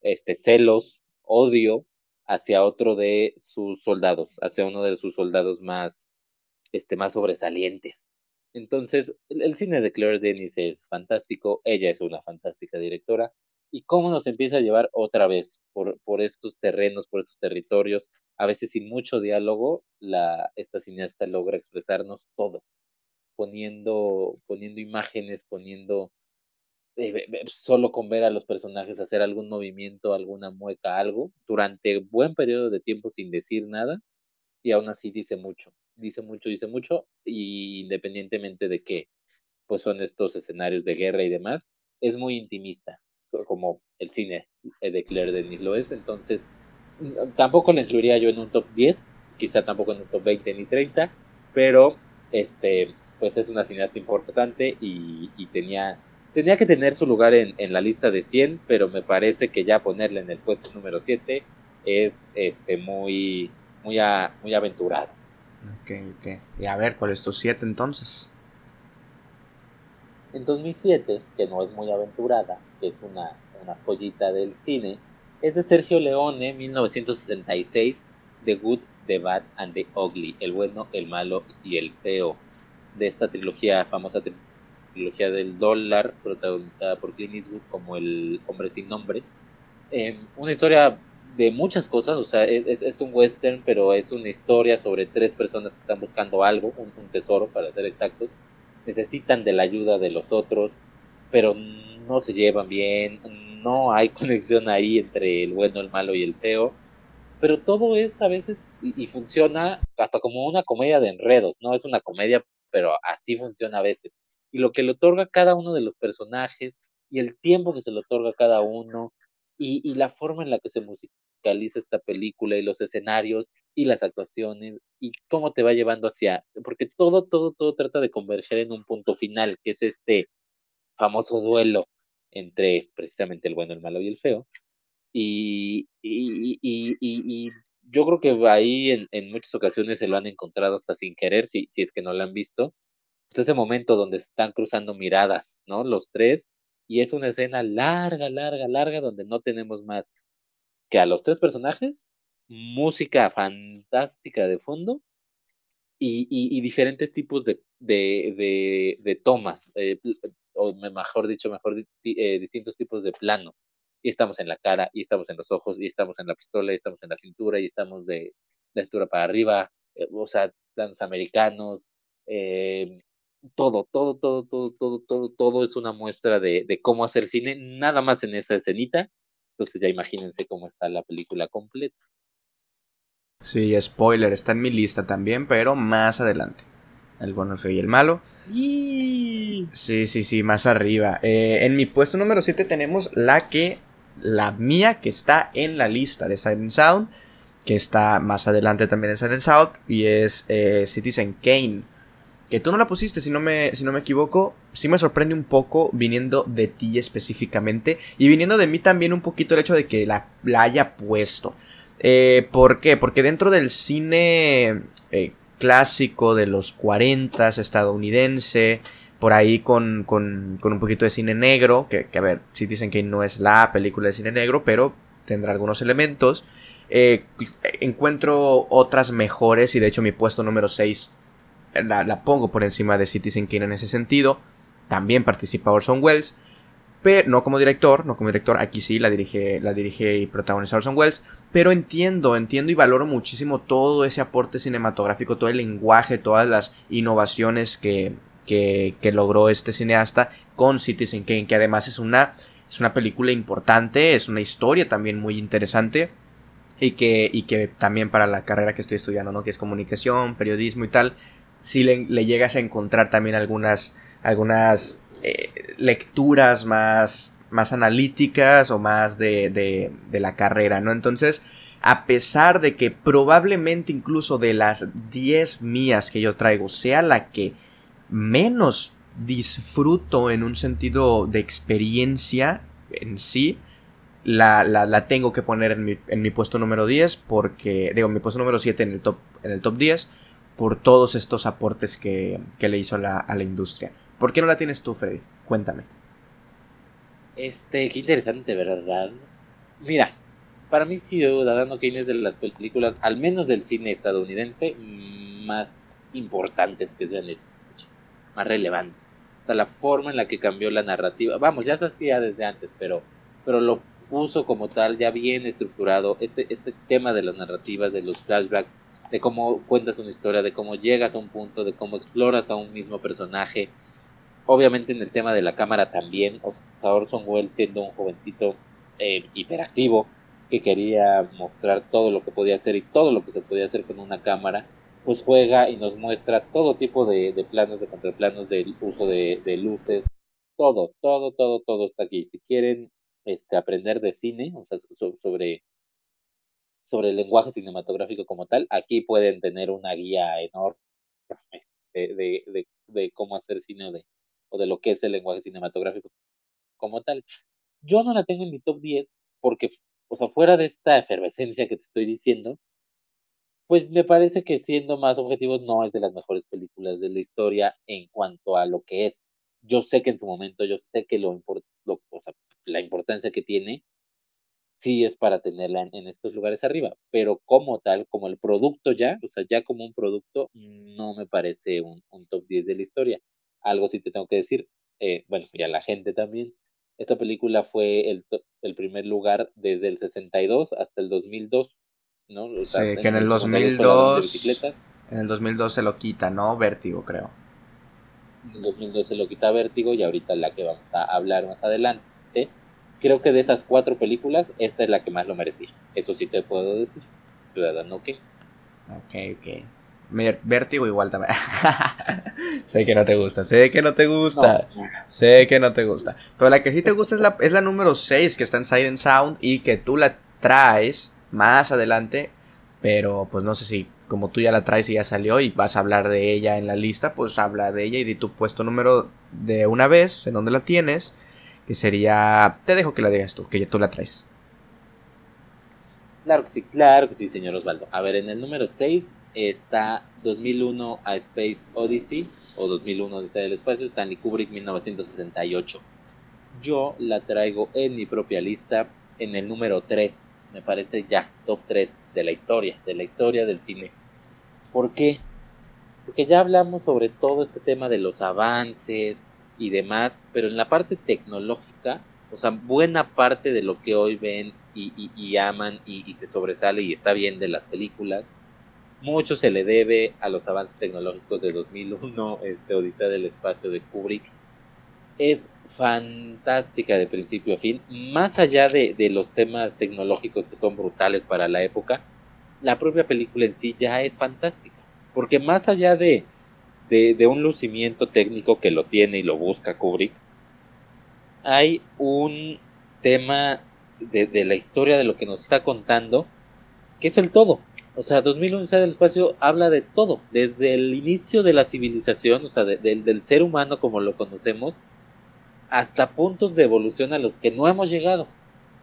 este, celos, odio hacia otro de sus soldados, hacia uno de sus soldados más, este, más sobresalientes. Entonces, el, cine de Claire Denis es fantástico, ella es una fantástica directora, y cómo nos empieza a llevar otra vez por, por estos terrenos, por estos territorios, a veces sin mucho diálogo, la, esta cineasta logra expresarnos todo, poniendo, poniendo imágenes, poniendo eh, solo con ver a los personajes hacer algún movimiento, alguna mueca, algo, durante buen periodo de tiempo sin decir nada, y aún así dice mucho, dice mucho, dice mucho, y independientemente de que pues son estos escenarios de guerra y demás, es muy intimista, como el cine de Claire Denis lo es, entonces tampoco la incluiría yo en un top 10, quizá tampoco en un top 20 ni 30, pero este pues es una cineasta importante y, tenía, tenía que tener su lugar en, la lista de 100, pero me parece que ya ponerla en el puesto número 7 es este, muy, muy, muy aventurado. Ok, ok. Y a ver, ¿cuál es tu 7 entonces? En 2007, que no es muy aventurada, que es una, una joyita del cine, es de Sergio Leone, 1966, The Good, The Bad and The Ugly, el bueno, el malo y el feo, de esta trilogía, famosa trilogía del dólar, protagonizada por Clint Eastwood como el hombre sin nombre. Em, una historia de muchas cosas, o sea, es, un western, pero es una historia sobre tres personas que están buscando algo, un, tesoro para ser exactos, necesitan de la ayuda de los otros, pero no se llevan bien, no hay conexión ahí entre el bueno, el malo y el feo, pero todo es a veces y, funciona hasta como una comedia de enredos, no es una comedia, pero así funciona a veces. Y lo que le otorga cada uno de los personajes y el tiempo que se le otorga a cada uno y, y la forma en la que se musicaliza esta película y los escenarios y las actuaciones y cómo te va llevando hacia, porque todo, todo, todo trata de converger en un punto final, que es este famoso duelo entre precisamente el bueno, el malo y el feo. Y, y, y, y yo creo que ahí en, en, muchas ocasiones se lo han encontrado hasta sin querer, si, si es que no lo han visto. Pues ese momento donde están cruzando miradas, ¿no? Los tres, y es una escena larga, larga, larga, donde no tenemos más que a los tres personajes, música fantástica de fondo y, y, diferentes tipos de, de, de, tomas, eh, o mejor dicho, mejor eh, distintos tipos de planos. Y estamos en la cara, y estamos en los ojos, y estamos en la pistola, y estamos en la cintura, y estamos de la cintura para arriba, eh, o sea, planos americanos, eh, todo, todo, todo, todo, todo, todo, todo es una muestra de, de cómo hacer cine, nada más en esa escenita. Entonces ya imagínense cómo está la película completa. Sí, spoiler, está en mi lista también, pero más adelante. El bueno, el feo y el malo. Sí, sí, sí, más arriba. Eh, en mi puesto número 7 tenemos la que, la mía, que está en la lista de Silent Sound, que está más adelante también en Silent Sound, y es eh, Citizen Kane que tú no la pusiste, si no me, si no me equivoco, sí me sorprende un poco viniendo de ti específicamente y viniendo de mí también un poquito el hecho de que la, haya puesto. Eh, ¿Por qué? Porque dentro del cine eh, clásico de los 40 estadounidense, por ahí con, con, con, un poquito de cine negro, que, que, a ver, sí dicen que no es la película de cine negro, pero tendrá algunos elementos. Eh, encuentro otras mejores y de hecho mi puesto número 6 la, pongo por encima de Citizen Kane en ese sentido. También participa Orson Welles. Pero no como director, no como director, aquí sí la dirige, la dirige y protagoniza Orson Welles. Pero entiendo, entiendo y valoro muchísimo todo ese aporte cinematográfico, todo el lenguaje, todas las innovaciones que, que, que logró este cineasta con Citizen Kane, que además es una, es una película importante, es una historia también muy interesante. Y que, y que también para la carrera que estoy estudiando, ¿no? Que es comunicación, periodismo y tal, si le, llegas a encontrar también algunas, algunas eh, lecturas más, más analíticas o más de, de, la carrera, ¿no? Entonces, a pesar de que probablemente incluso de las 10 mías que yo traigo sea la que menos disfruto en un sentido de experiencia en sí, la, la, la tengo que poner en mi, en mi, puesto número 10 porque, digo, mi puesto número 7 en el top, en el top 10 por todos estos aportes que, le hizo la, a la industria. ¿Por qué no la tienes tú, Freddy? Cuéntame. Este, qué interesante, ¿verdad? Mira, para mí Ciudadano Kane es de las películas, al menos del cine estadounidense, más importantes que se han hecho, más relevantes. Hasta la forma en la que cambió la narrativa, vamos, ya se hacía desde antes, pero, pero lo puso como tal, ya bien estructurado, este, este tema de las narrativas, de los flashbacks, de cómo cuentas una historia, de cómo llegas a un punto, de cómo exploras a un mismo personaje. Obviamente en el tema de la cámara también, o sea, Orson Welles siendo un jovencito eh, hiperactivo que quería mostrar todo lo que podía hacer y todo lo que se podía hacer con una cámara, pues juega y nos muestra todo tipo de, planos, de contraplanos, del uso de, luces, todo, todo, todo, todo está aquí. Si quieren este, aprender de cine, o sea, sobre sobre el lenguaje cinematográfico como tal, aquí pueden tener una guía enorme de, de, de, cómo hacer cine o de, o de lo que es el lenguaje cinematográfico como tal. Yo no la tengo en mi top 10 porque, o sea, fuera de esta efervescencia que te estoy diciendo, pues me parece que siendo más objetivos no es de las mejores películas de la historia en cuanto a lo que es. Yo sé que en su momento, yo sé que lo, lo o sea, la importancia que tiene, sí es para tenerla en, estos lugares arriba, pero como tal, como el producto ya, o sea, ya como un producto, no me parece un, top 10 de la historia. Algo sí te tengo que decir, eh, bueno, y a la gente también, esta película fue el, el primer lugar desde el 62 hasta el 2002, ¿no? sí, que en el 2002, en el 2002 se lo quita, ¿no? Vértigo, creo. En el 2002 se lo quita Vértigo y ahorita la que vamos a hablar más adelante creo que de esas cuatro películas, esta es la que más lo merecía. Eso sí te puedo decir. Ciudadano qué. Ok, ok. Vértigo igual también. sé que no te gusta, sé que no te gusta. Sé que no te gusta. Pero la que sí te gusta es la, es la número 6 que está en Silent Sound y que tú la traes más adelante. Pero pues no sé si como tú ya la traes y ya salió y vas a hablar de ella en la lista, pues habla de ella y di tu puesto número de una vez, en donde la tienes que sería... Te dejo que la digas tú, que ya tú la traes. Claro que sí, claro que sí, señor Osvaldo. A ver, en el número 6 está 2001 a Space Odyssey, o 2001 Odyssey del Espacio, Stanley Kubrick 1968. Yo la traigo en mi propia lista en el número 3. Me parece ya top 3 de la historia, de la historia del cine. ¿Por qué? Porque ya hablamos sobre todo este tema de los avances, y demás, pero en la parte tecnológica, o sea, buena parte de lo que hoy ven y, aman y, se sobresale y está bien de las películas, mucho se le debe a los avances tecnológicos de 2001, este Odisea del Espacio de Kubrick. Es fantástica de principio a fin, más allá de, de los temas tecnológicos que son brutales para la época, la propia película en sí ya es fantástica, porque más allá de, de, un lucimiento técnico que lo tiene y lo busca Kubrick, hay un tema de, la historia de lo que nos está contando, que es el todo. O sea, 2011 del espacio habla de todo, desde el inicio de la civilización, o sea, del ser humano como lo conocemos, hasta puntos de evolución a los que no hemos llegado.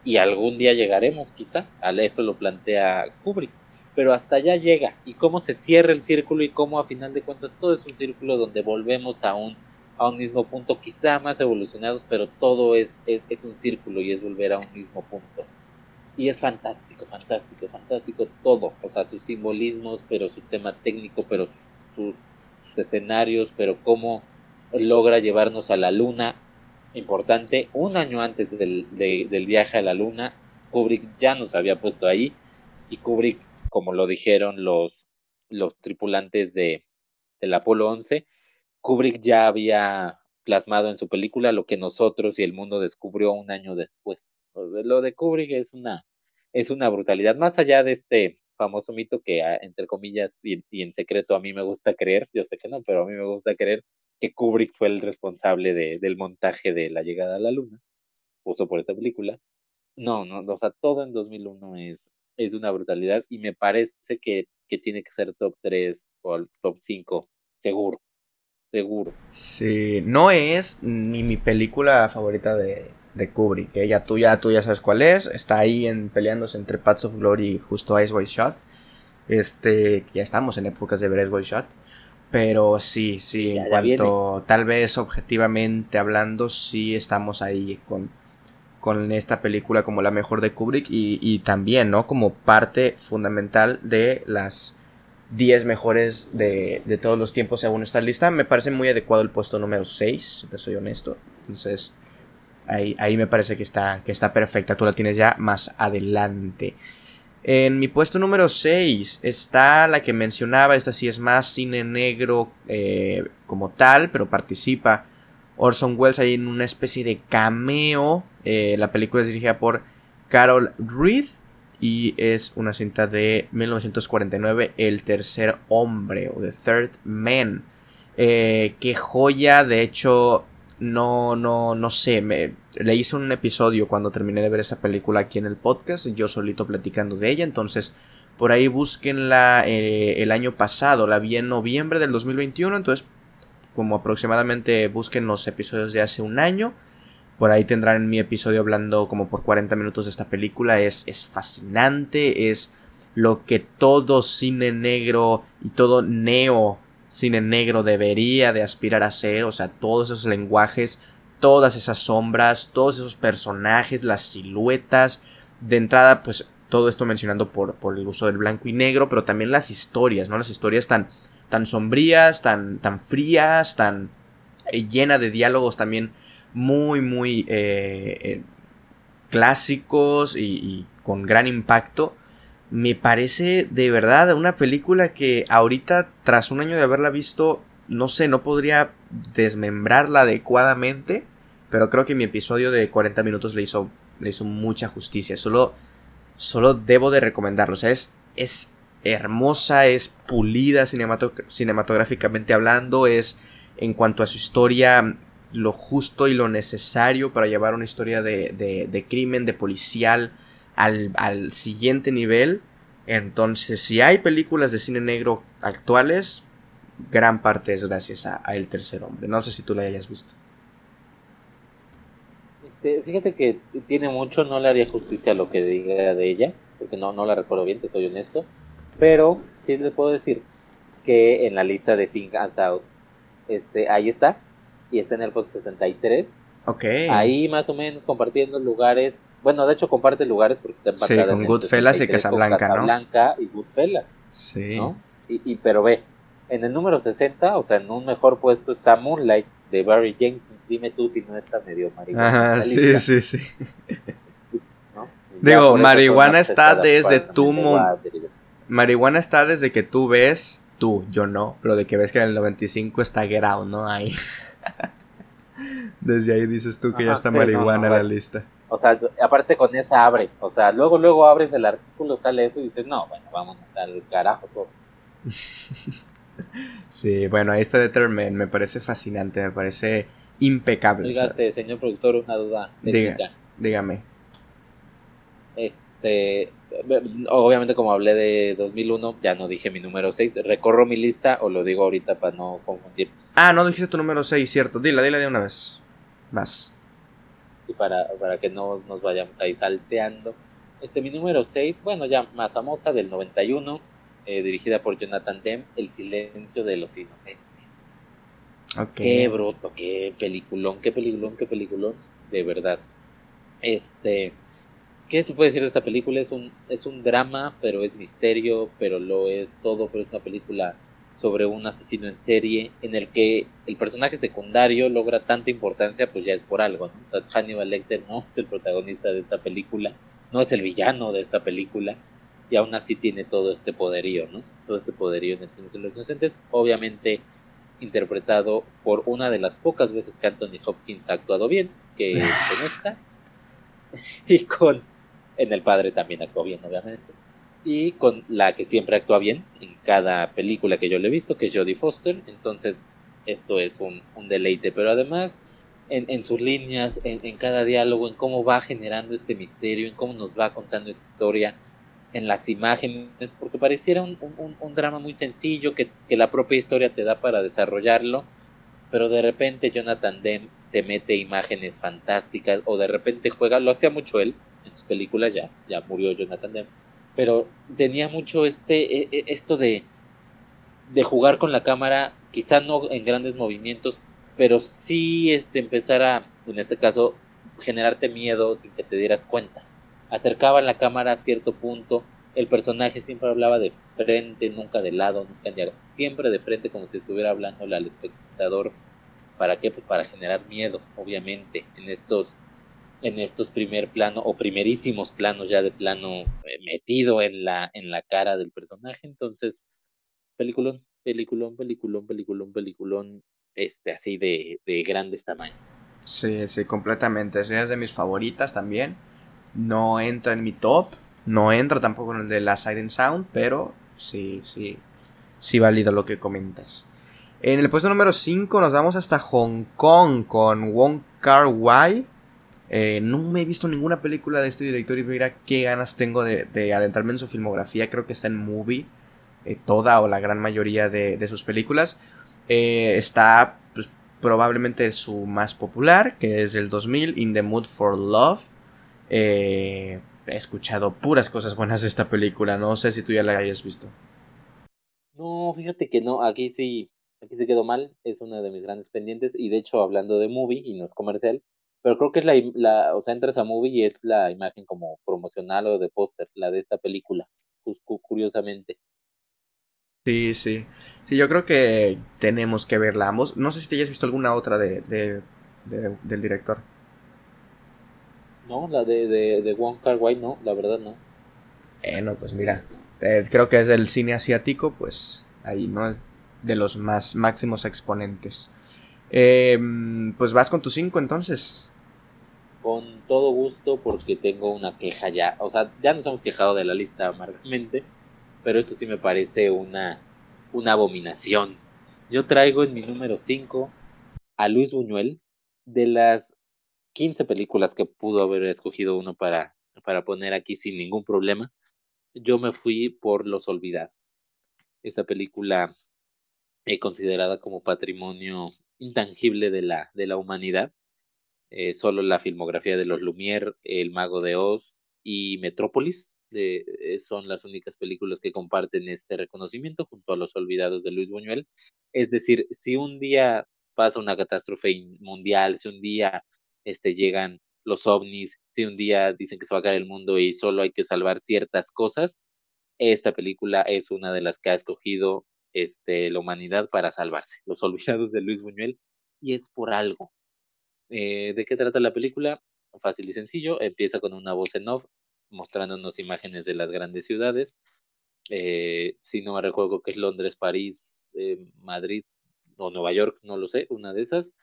Y algún día llegaremos, quizá. A eso lo plantea Kubrick pero hasta allá llega. Y cómo se cierra el círculo y cómo a final de cuentas todo es un círculo donde volvemos a un, a un mismo punto, quizá más evolucionados, pero todo es, es, un círculo y es volver a un mismo punto. Y es fantástico, fantástico, fantástico todo, o sea, sus simbolismos, pero su tema técnico, pero sus, escenarios, pero cómo logra llevarnos a la luna, importante, un año antes del, del viaje a la luna, Kubrick ya nos había puesto ahí y Kubrick como lo dijeron los, los tripulantes de, del Apolo 11, Kubrick ya había plasmado en su película lo que nosotros y el mundo descubrió un año después. Lo de Kubrick es una, es una brutalidad, más allá de este famoso mito que, ah, entre comillas, y, en secreto a mí me gusta creer, yo sé que no, pero a mí me gusta creer que Kubrick fue el responsable de, del montaje de la llegada a la luna, justo por esta película. No, no, o sea, todo en 2001 es, es una brutalidad y me parece que, tiene que ser top 3 o top 5, seguro, seguro. Sí, no es ni mi película favorita de, de Kubrick, ¿eh? ya, tú, ya tú ya sabes cuál es, está ahí en, peleándose entre Paths of Glory y justo Ice White Shot, este, ya estamos en épocas de ver Ice White Shot. Pero sí, sí, en cuanto tal vez objetivamente hablando, sí estamos ahí con, con esta película como la mejor de Kubrick y, también, ¿no? Como parte fundamental de las 10 mejores de, todos los tiempos según esta lista. Me parece muy adecuado el puesto número 6, te soy honesto. Entonces, ahí, ahí me parece que está, que está perfecta. Tú la tienes ya más adelante. En mi puesto número 6 está la que mencionaba, esta sí es más cine negro eh, como tal, pero participa Orson Welles ahí en una especie de cameo. Eh, la película es dirigida por Carol Reed y es una cinta de 1949, El tercer hombre o The Third Man. Eh, qué joya, de hecho, no, no, no sé, me, le hice un episodio cuando terminé de ver esa película aquí en el podcast, yo solito platicando de ella, entonces por ahí búsquenla eh, el año pasado, la vi en noviembre del 2021, entonces como aproximadamente busquen los episodios de hace un año. Por ahí tendrán mi episodio hablando como por 40 minutos de esta película. Es, es fascinante, es lo que todo cine negro y todo neo cine negro debería de aspirar a ser. O sea, todos esos lenguajes, todas esas sombras, todos esos personajes, las siluetas, de entrada, pues todo esto mencionando por, por el uso del blanco y negro, pero también las historias, ¿no? Las historias tan, tan sombrías, tan, tan frías, tan eh, llena de diálogos también muy, muy eh, eh, clásicos y, con gran impacto. Me parece de verdad una película que ahorita, tras un año de haberla visto, no sé, no podría desmembrarla adecuadamente, pero creo que mi episodio de 40 minutos le hizo, le hizo mucha justicia. Solo, solo debo de recomendarlo. O sea, es, es hermosa, es pulida cinematográficamente hablando, es en cuanto a su historia lo justo y lo necesario para llevar una historia de, de, crimen, de policial al, al, siguiente nivel. Entonces, si hay películas de cine negro actuales, gran parte es gracias a, El Tercer Hombre. No sé si tú la hayas visto. Este, fíjate que tiene mucho, no le haría justicia a lo que diga de ella, porque no, no la recuerdo bien, te soy honesto. Pero sí les puedo decir que en la lista de Think Out, este, ahí está, y está en el post 63. Ok. Ahí más o menos compartiendo lugares. Bueno, de hecho comparte lugares porque está empatada Sí, con Goodfellas y Casablanca, ¿no? Casablanca y Goodfellas. Sí. ¿no? Y, y, pero ve, en el número 60, o sea, en un mejor puesto está Moonlight de Barry Jenkins. Dime tú si no está medio marihuana. Ajá, sí, sí, sí. Digo, marihuana está desde tu Marihuana está desde que tú ves, tú, yo no, pero de que ves que en el 95 está Get ¿no? Ahí. Desde ahí dices tú que ya está marihuana en la lista. O sea, aparte con esa abre. O sea, luego, luego abres el artículo, sale eso y dices, no, bueno, vamos al carajo todo. sí, bueno, ahí está Determined. Me parece fascinante, me parece impecable. Dígate, señor productor, una duda. dígame. Este, obviamente como hablé de 2001, ya no dije mi número 6. ¿Recorro mi lista o lo digo ahorita para no confundir? Ah, no dijiste tu número 6, cierto. Dila, dila de una vez. Vas. Y para, para que no nos vayamos ahí salteando. Este, mi número 6, bueno, ya más famosa, del 91, eh, dirigida por Jonathan Demme, El silencio de los inocentes. Qué bruto, qué peliculón, qué peliculón, qué peliculón, de verdad. Este, ¿Qué se puede decir de esta película? Es un, es un drama, pero es misterio, pero lo es todo, pero es una película sobre un asesino en serie en el que el personaje secundario logra tanta importancia, pues ya es por algo, ¿no? Hannibal Lecter no es el protagonista de esta película, no es el villano de esta película, y aún así tiene todo este poderío, ¿no? Todo este poderío en el cine de los inocentes, obviamente interpretado por una de las pocas veces que Anthony Hopkins ha actuado bien, que es con esta, y con en El Padre también actuó bien, obviamente. Y con la que siempre actúa bien en cada película que yo le he visto, que es Jodie Foster. Entonces, esto es un, deleite. Pero además, en, sus líneas, en, cada diálogo, en cómo va generando este misterio, en cómo nos va contando esta historia, en las imágenes, porque pareciera un, drama muy sencillo que, que, la propia historia te da para desarrollarlo, pero de repente Jonathan Demme te mete imágenes fantásticas o de repente juega, lo hacía mucho él, en sus películas, ya, ya murió Jonathan Demme, pero tenía mucho este, e, e, esto de, de jugar con la cámara, quizá no en grandes movimientos, pero sí este, empezar a, en este caso, generarte miedo sin que te dieras cuenta. Acercaba la cámara a cierto punto, el personaje siempre hablaba de frente, nunca de lado, nunca siempre de frente como si estuviera hablándole al espectador. ¿Para qué? Pues para generar miedo, obviamente, en estos en estos primer plano o primerísimos planos ya de plano eh, metido en la en la cara del personaje. Entonces peliculón peliculón peliculón peliculón peliculón este así de, de grandes tamaños. Sí sí completamente. Es de mis favoritas también. No entra en mi top no entra tampoco en el de la Siren Sound pero sí sí sí válido lo que comentas. En el puesto número 5 nos vamos hasta Hong Kong con Wong Kar Wai eh, no me he visto ninguna película de este director y mira qué ganas tengo de, adentrarme en su filmografía. Creo que está en movie, eh, toda o la gran mayoría de, sus películas. Eh, está pues, probablemente su más popular, que es el 2000, In the Mood for Love. he escuchado puras cosas buenas de esta película. No sé si tú ya la hayas visto. No, fíjate que no. Aquí sí, aquí se quedó mal. Es una de mis grandes pendientes. Y de hecho, hablando de movie y no es comercial pero creo que es la, la, o sea, entras a movie y es la imagen como promocional o de póster, la de esta película, curiosamente. Sí, sí. Sí, yo creo que tenemos que verla ambos. No sé si te hayas visto alguna otra de, de, del director. No, la de, de, de Wong Kar Wai no, la verdad no. Bueno, pues mira, eh, creo que es el cine asiático, pues ahí, ¿no? De los más máximos exponentes. Em, pues vas con tu 5 entonces. Con todo gusto porque tengo una queja ya. O sea, ya nos hemos quejado de la lista amargamente. Pero esto sí me parece una, una abominación. Yo traigo en mi número 5 a Luis Buñuel. De las 15 películas que pudo haber escogido uno para, para poner aquí sin ningún problema, yo me fui por Los Olvidados. Esa película eh, considerada como patrimonio intangible de la, de la humanidad. Eh, solo la filmografía de los Lumière, El Mago de Oz y Metrópolis eh, son las únicas películas que comparten este reconocimiento junto a Los Olvidados de Luis Buñuel. Es decir, si un día pasa una catástrofe mundial, si un día este, llegan los ovnis, si un día dicen que se va a caer el mundo y solo hay que salvar ciertas cosas, esta película es una de las que ha escogido este, la humanidad para salvarse. Los olvidados de Luis Buñuel, y es por algo. Eh, ¿De qué trata la película? Fácil y sencillo, empieza con una voz en off mostrándonos imágenes de las grandes ciudades. Eh, si no me recuerdo que es Londres, París, eh, Madrid o Nueva York, no lo sé, una de esas.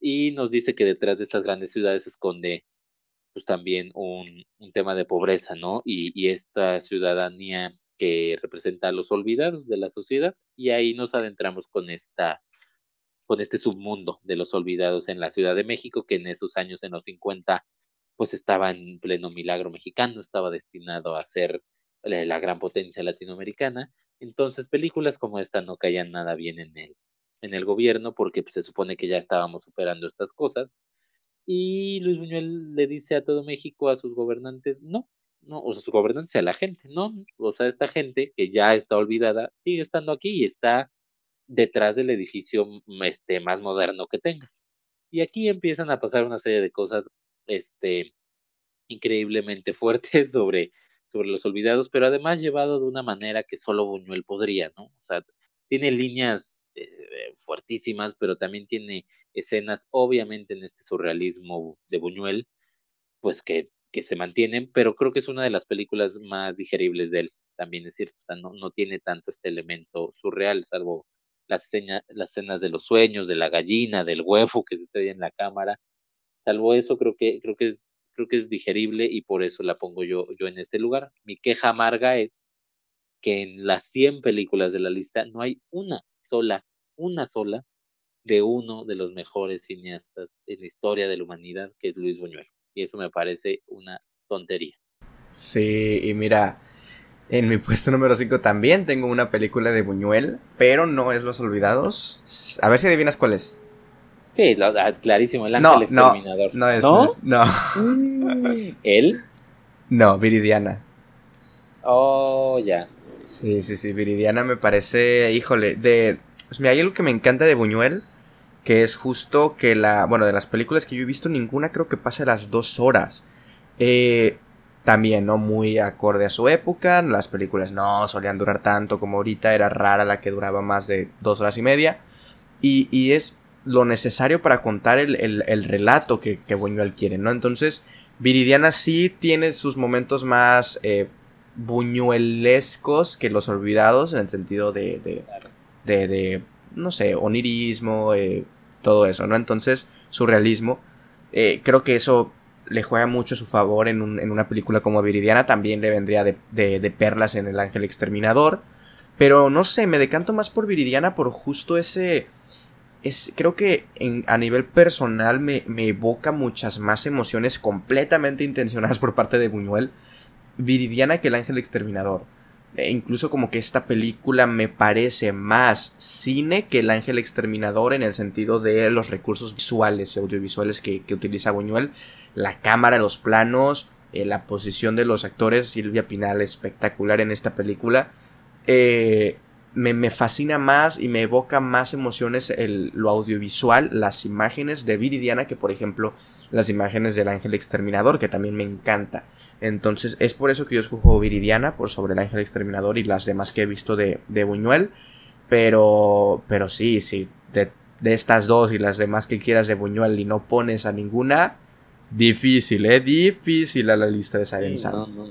Y nos dice que detrás de estas grandes ciudades se esconde pues también un, un tema de pobreza, ¿no? Y, y esta ciudadanía que representa a los olvidados de la sociedad y ahí nos adentramos con esta con este submundo de los olvidados en la Ciudad de México que en esos años en los 50 pues estaba en pleno milagro mexicano, estaba destinado a ser la, gran potencia latinoamericana. Entonces, películas como esta no caían nada bien en el, en el gobierno porque pues, se supone que ya estábamos superando estas cosas. Y Luis Buñuel le dice a todo México, a sus gobernantes, no, no, o sea, su gobernancia a la gente, ¿no? O sea, esta gente que ya está olvidada sigue estando aquí y está detrás del edificio mm, este, más moderno que tengas. Y aquí empiezan a pasar una serie de cosas este, increíblemente fuertes sobre, sobre los olvidados, pero además llevado de una manera que solo Buñuel podría, ¿no? O sea, tiene líneas eh, fuertísimas, pero también tiene escenas, obviamente en este surrealismo de Buñuel, pues que que se mantienen, pero creo que es una de las películas más digeribles de él, también es cierto, no, no tiene tanto este elemento surreal, salvo las, las escenas de los sueños, de la gallina, del huevo que se ve en la cámara, salvo eso creo que, creo que es, creo que es digerible y por eso la pongo yo, yo en este lugar. Mi queja amarga es que en las 100 películas de la lista no hay una sola, una sola de uno de los mejores cineastas en la historia de la humanidad, que es Luis Buñuel y eso me parece una tontería. Sí, y mira, en mi puesto número 5 también tengo una película de Buñuel, pero no es Los Olvidados. A ver si adivinas cuál es. Sí, ah, clarísimo, el ángel no, exterminador. No, es, ¿No? no. ¿Él? No, Viridiana. Oh, ya. Sí, sí, sí, Viridiana me parece, híjole, de... Pues mira, hay algo que me encanta de Buñuel, que es justo que la, bueno, de las películas que yo he visto, ninguna creo que pase las dos horas. Eh, también, ¿no? Muy acorde a su época, las películas no solían durar tanto como ahorita, era rara la que duraba más de dos horas y media. Y, y es lo necesario para contar el, el, relato que, que, Buñuel quiere, ¿no? Entonces, Viridiana sí tiene sus momentos más eh, buñuelescos que los olvidados, en el sentido de, de, de, de no sé, onirismo, eh, todo eso, ¿no? Entonces, surrealismo. Eh, creo que eso le juega mucho a su favor en, un, en una película como Viridiana. También le vendría de, de, perlas en El Ángel Exterminador. Pero no sé, me decanto más por Viridiana por justo ese. Es, creo que a nivel personal me, me evoca muchas más emociones completamente intencionadas por parte de Buñuel. Viridiana que El Ángel Exterminador. E incluso como que esta película me parece más cine que El Ángel Exterminador en el sentido de los recursos visuales y audiovisuales que, utiliza Buñuel. La cámara, los planos, eh, la posición de los actores, Silvia Pinal espectacular en esta película. Eh, me, fascina más y me evoca más emociones lo audiovisual, las imágenes de Viridiana que por ejemplo las imágenes del ángel exterminador, que también me encanta. Entonces es por eso que yo escojo Viridiana por sobre el ángel exterminador y las demás que he visto de, de Buñuel. Pero, pero sí, sí, de, estas dos y las demás que quieras de Buñuel y no pones a ninguna, difícil, ¿eh? Difícil a la lista de Siren no, no.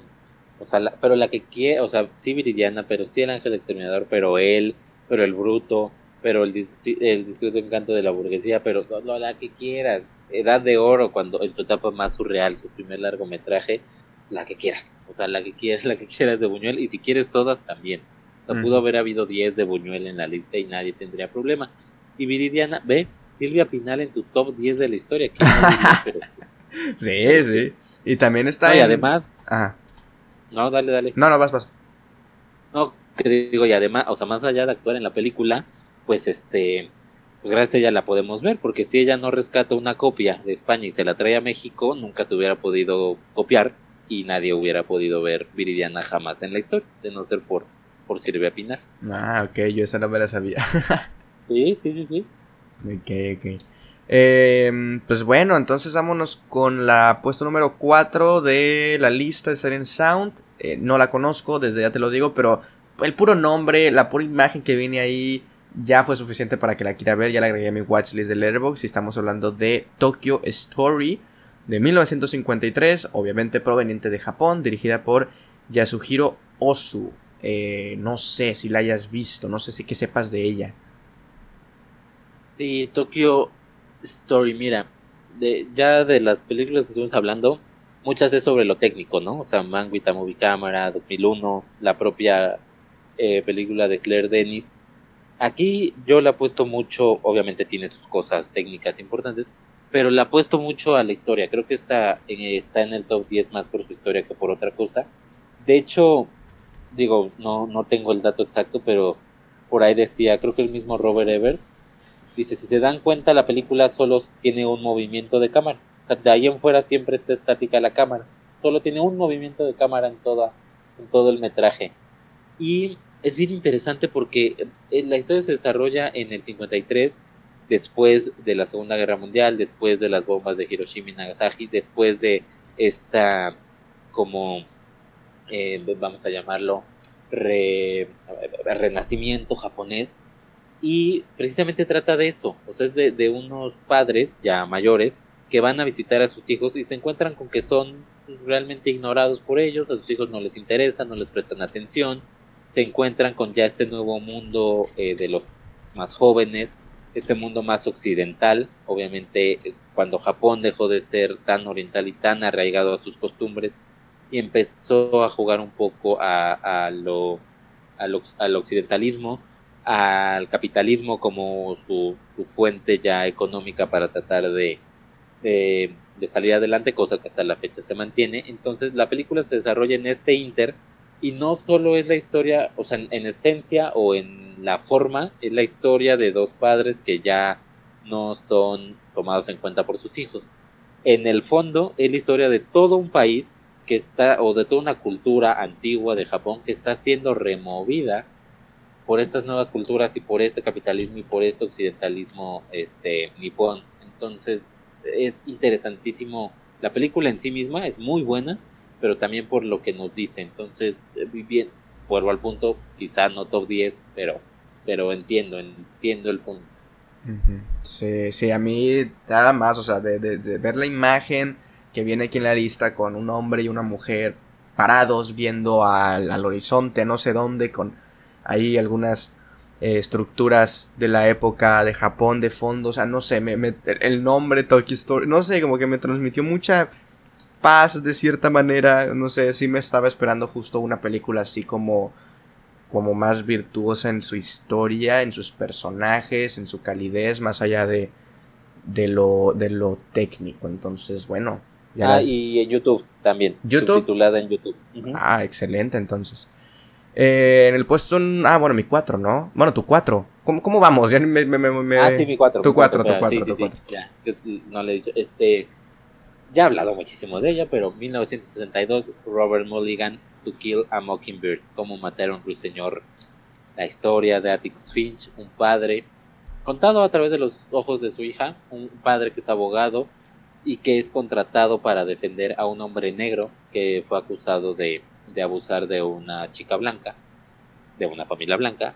O sea, pero la que quiere, o sea, sí Viridiana, pero sí el ángel exterminador, pero él, pero el bruto, pero el, el discreto encanto de la burguesía, pero no, la que quieras. Edad de oro, cuando en su etapa más surreal, su primer largometraje, la que quieras. O sea, la que quieras, la que quieras de Buñuel, y si quieres todas también. O sea, pudo haber habido 10 de Buñuel en la lista y nadie tendría problema. Y Viridiana, ve, Silvia Pinal en tu top 10 de la historia. sí, sí. Y también está. y además. No, dale, dale. No, no, vas, vas. No, que digo, y además, o sea, más allá de actuar en la película, pues este, pues gracias a ella la podemos ver, porque si ella no rescata una copia de España y se la trae a México, nunca se hubiera podido copiar y nadie hubiera podido ver Viridiana jamás en la historia, de no ser por, por Silvia Pinar. Ah, ok, yo esa no me la sabía. sí, sí, sí, sí. Ok, ok. Em, pues bueno, entonces vámonos con la puesto número 4 de la lista de Siren Sound. Eh, no la conozco, desde ya te lo digo, pero el puro nombre, la pura imagen que viene ahí ya fue suficiente para que la quiera ver. Ya la agregué a mi watchlist de Letterboxd y estamos hablando de Tokyo Story de 1953, obviamente proveniente de Japón, dirigida por Yasuhiro Osu. Eh, no sé si la hayas visto, no sé si que sepas de ella. Sí, Tokyo Story, mira, ya de las películas que estuvimos hablando, muchas es sobre lo técnico, ¿no? O sea, Manguita Movie Camera, 2001, la propia eh, película de Claire Denis. Aquí yo le apuesto mucho, obviamente tiene sus cosas técnicas importantes, pero le apuesto mucho a la historia. Creo que está, está en el top 10 más por su historia que por otra cosa. De hecho, digo, no, no tengo el dato exacto, pero por ahí decía, creo que el mismo Robert Ebert Dice, si se dan cuenta, la película solo tiene un movimiento de cámara. de ahí en fuera siempre está estática la cámara. Solo tiene un movimiento de cámara en, toda, en todo el metraje. Y es bien interesante porque eh, la historia se desarrolla en el 53, después de la Segunda Guerra Mundial, después de las bombas de Hiroshima y Nagasaki, después de esta, como, eh, vamos a llamarlo, renacimiento japonés y precisamente trata de eso, o sea, es de, unos padres ya mayores que van a visitar a sus hijos y se encuentran con que son realmente ignorados por ellos, a sus hijos no les interesa, no les prestan atención, se encuentran con ya este nuevo mundo eh, de los más jóvenes, este mundo más occidental, obviamente eh, cuando Japón dejó de ser tan oriental y tan arraigado a sus costumbres y empezó a jugar un poco a, lo, al occidentalismo, al capitalismo como su, fuente ya económica para tratar de, de, salir adelante, cosa que hasta la fecha se mantiene. Entonces la película se desarrolla en este inter y no solo es la historia, o sea, en esencia o en la forma, es la historia de dos padres que ya no son tomados en cuenta por sus hijos. En el fondo es la historia de todo un país que está, o de toda una cultura antigua de Japón que está siendo removida por estas nuevas culturas y por este capitalismo y por este occidentalismo este nipón. Entonces es interesantísimo. La película en sí misma es muy buena, pero también por lo que nos dice. Entonces, eh, bien, vuelvo al punto, quizá no top 10, pero, pero entiendo, entiendo el punto. Sí, sí, a mí nada más, o sea, de, ver la imagen que viene aquí en la lista con un hombre y una mujer parados viendo al, al horizonte, no sé dónde, con hay algunas eh, estructuras de la época de Japón de fondo, o sea, no sé, me, el nombre Tokyo Story, no sé, como que me transmitió mucha paz de cierta manera, no sé, sí me estaba esperando justo una película así como como más virtuosa en su historia, en sus personajes, en su calidez, más allá de, de, lo, de lo técnico. Entonces, bueno. ah, y en YouTube también. YouTube. Titulada en YouTube. Ah, excelente, entonces. Eh, en el puesto. Ah, bueno, mi 4, ¿no? Bueno, tu 4. ¿Cómo, ¿Cómo, vamos? Ya me, me, me, Ah, sí, mi 4. Tu 4, tu 4, tu 4. ya, no le he dicho. Este. Ya he hablado muchísimo de ella, pero 1962, Robert Mulligan, To Kill a Mockingbird. Cómo matar a un ruiseñor. La historia de Atticus Finch, un padre. Contado a través de los ojos de su hija. Un padre que es abogado. y que es contratado para defender a un hombre negro que fue acusado de, de abusar de una chica blanca, de una familia blanca.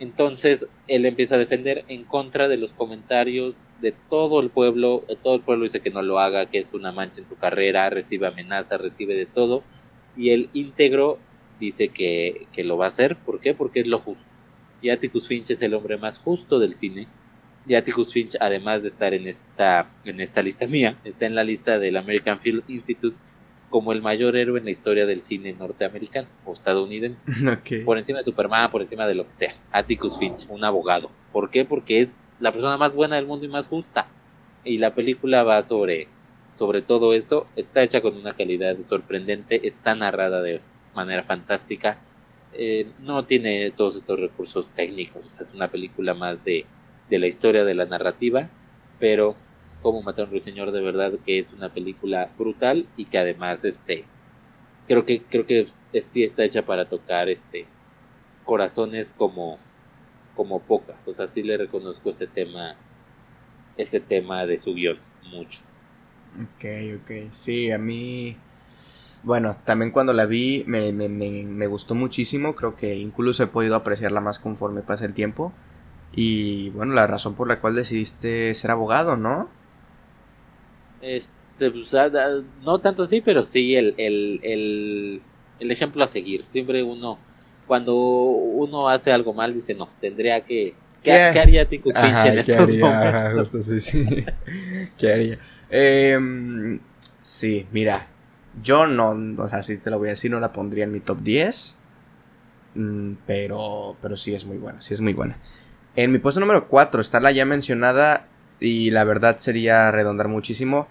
Entonces él empieza a defender en contra de los comentarios de todo el pueblo. Todo el pueblo dice que no lo haga, que es una mancha en su carrera, recibe amenazas, recibe de todo. Y el íntegro dice que, que lo va a hacer. ¿Por qué? Porque es lo justo. Y Atticus Finch es el hombre más justo del cine y Atticus Finch, además de estar en esta, en esta lista mía, está en la lista del American Film Institute como el mayor héroe en la historia del cine norteamericano o estadounidense. Por encima de Superman, por encima de lo que sea. Atticus Finch, un abogado. ¿Por qué? Porque es la persona más buena del mundo y más justa. Y la película va sobre, sobre todo eso. Está hecha con una calidad sorprendente. Está narrada de manera fantástica. Eh, no tiene todos estos recursos técnicos. es una película más de de la historia de la narrativa, pero como matar a un ruiseñor de verdad que es una película brutal y que además este creo que creo que sí está hecha para tocar este corazones como como pocas, o sea, sí le reconozco ese tema ese tema de su guion mucho. Ok, ok, sí, a mí bueno, también cuando la vi me, me, me, me gustó muchísimo, creo que incluso he podido apreciarla más conforme pasa el tiempo. Y bueno, la razón por la cual decidiste ser abogado, ¿no? Este, pues, no tanto así, pero sí el, el, el, el, ejemplo a seguir. Siempre uno, cuando uno hace algo mal, dice, no, tendría que... ¿Qué, ¿qué, haría Tico en ¿qué haría? justo, sí, sí. ¿Qué haría? Eh, sí, mira, yo no, o sea, si te lo voy a decir, no la pondría en mi top 10. Mm, pero, pero sí es muy buena, sí es muy buena. En mi puesto número 4 está la ya mencionada y la verdad sería redondar muchísimo,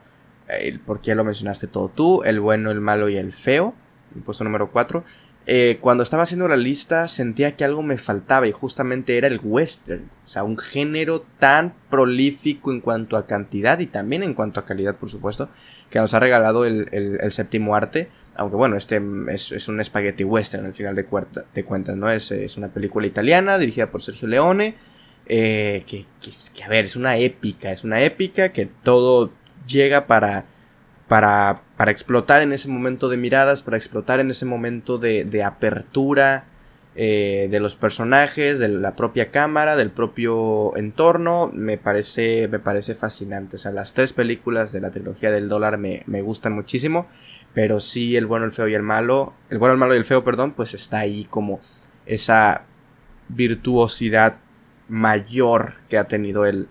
eh, porque ya lo mencionaste todo tú, el bueno, el malo y el feo, mi puesto número 4. Eh, cuando estaba haciendo la lista sentía que algo me faltaba y justamente era el western, o sea, un género tan prolífico en cuanto a cantidad y también en cuanto a calidad, por supuesto, que nos ha regalado el, séptimo arte, aunque bueno, este es, un spaghetti western al final de, de cuentas, ¿no? Es, es una película italiana dirigida por Sergio Leone, eh, que, que, a ver, es una épica, es una épica que todo llega para, para, para explotar en ese momento de miradas, para explotar en ese momento de, de apertura eh, de los personajes, de la propia cámara, del propio entorno, me parece, me parece fascinante. O sea, las tres películas de la trilogía del dólar me, me gustan muchísimo, pero sí el bueno, el feo y el malo, el bueno, el malo y el feo, perdón, pues está ahí como esa virtuosidad mayor que ha tenido el,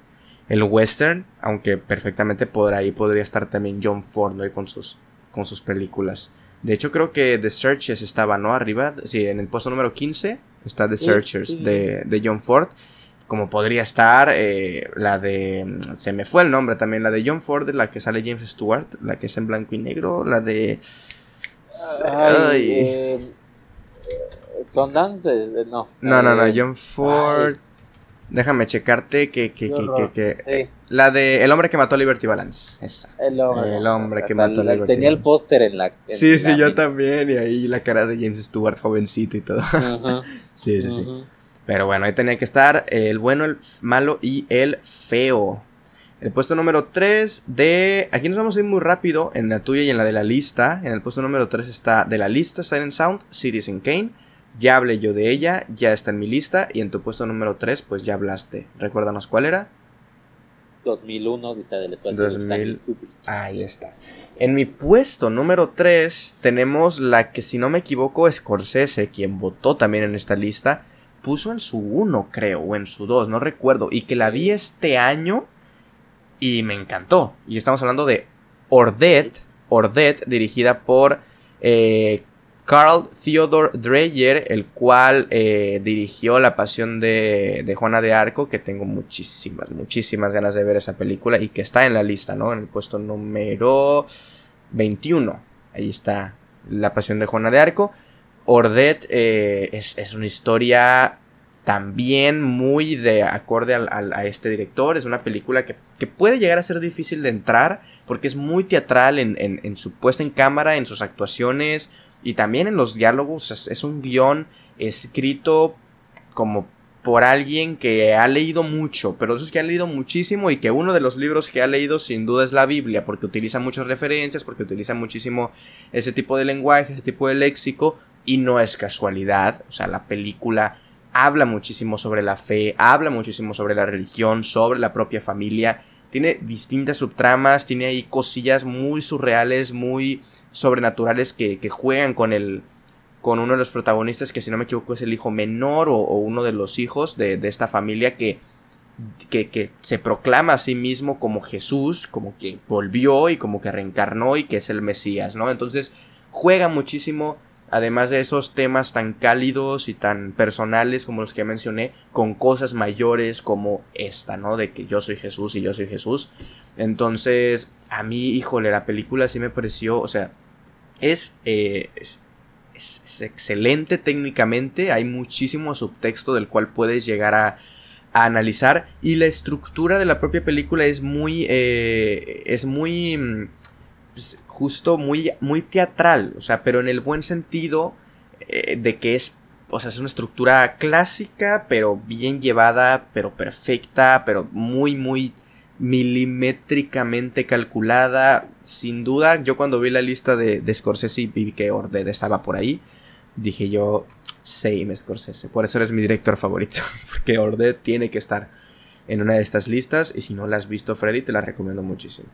el western, aunque perfectamente por ahí podría estar también John Ford con, sus, con sus películas. De hecho, creo que The Searchers estaba, ¿no? Arriba, sí, en el puesto número 15 está The Searchers de, de, John Ford. Como podría estar eh, la de. Se me fue el nombre también, la de John Ford, la que sale James Stewart, la que es en blanco y negro, la de. Ay, eh, Sundance, eh, no. No, no, no, John Ford. Déjame checarte que, que, que, que, La de El hombre que mató a Liberty Balance. Esa. El hombre, que mató a Liberty Tenía el póster en la. sí, sí, yo también. Y ahí la cara de James Stewart, jovencito y todo. sí, sí, sí. Pero bueno, ahí tenía que estar el bueno, el malo y el feo. El puesto número 3 de... Aquí nos vamos a ir muy rápido en la tuya y en la de la lista. En el puesto número 3 está de la lista Silent Sound, Citizen Kane. Ya hablé yo de ella, ya está en mi lista y en tu puesto número 3 pues ya hablaste. Recuérdanos cuál era. 2001, dice del espacio. 2000. Ahí está. En mi puesto número 3 tenemos la que si no me equivoco Scorsese, quien votó también en esta lista, puso en su 1 creo, o en su 2, no recuerdo, y que la vi este año y me encantó. Y estamos hablando de Ordet, Ordet dirigida por eh, Carl Theodor Dreyer, el cual eh, dirigió La Pasión de, de, Juana de Arco, que tengo muchísimas, muchísimas ganas de ver esa película y que está en la lista, ¿no? En el puesto número 21. Ahí está La Pasión de Juana de Arco. Ordet eh, es, una historia también muy de acorde a este director. Es una película que, puede llegar a ser difícil de entrar porque es muy teatral en su puesta en cámara, en sus actuaciones y también en los diálogos es, un guion escrito como por alguien que ha leído mucho, pero eso es que ha leído muchísimo y que uno de los libros que ha leído sin duda es la Biblia, porque utiliza muchas referencias, porque utiliza muchísimo ese tipo de lenguaje, ese tipo de léxico, y no es casualidad, o sea, la película habla muchísimo sobre la fe, habla muchísimo sobre la religión, sobre la propia familia, tiene distintas subtramas, tiene ahí cosillas muy surreales, muy sobrenaturales que, que juegan con el con uno de los protagonistas que si no me equivoco es el hijo menor o, uno de los hijos de, esta familia que, que, se proclama a sí mismo como Jesús, como que volvió y como que reencarnó y que es el Mesías, ¿no? Entonces juega muchísimo, además de esos temas tan cálidos y tan personales como los que mencioné, con cosas mayores como esta, ¿no? De que yo soy Jesús y yo soy Jesús. Entonces, a mí, híjole, la película sí me pareció, o sea, es, eh, es es, excelente técnicamente, hay muchísimo subtexto del cual puedes llegar a, analizar y la estructura de la propia película es muy, eh, es muy, mm, pues, justo muy, muy teatral, o sea, pero en el buen sentido eh, de que es, o sea, es una estructura clásica, pero bien llevada, pero perfecta, pero muy, muy milimétricamente calculada. Sin duda, yo cuando vi la lista de, de Scorsese y vi que Orded estaba por ahí, dije yo, same Scorsese. Por eso eres mi director favorito. Porque Orded tiene que estar en una de estas listas. Y si no la has visto, Freddy, te la recomiendo muchísimo.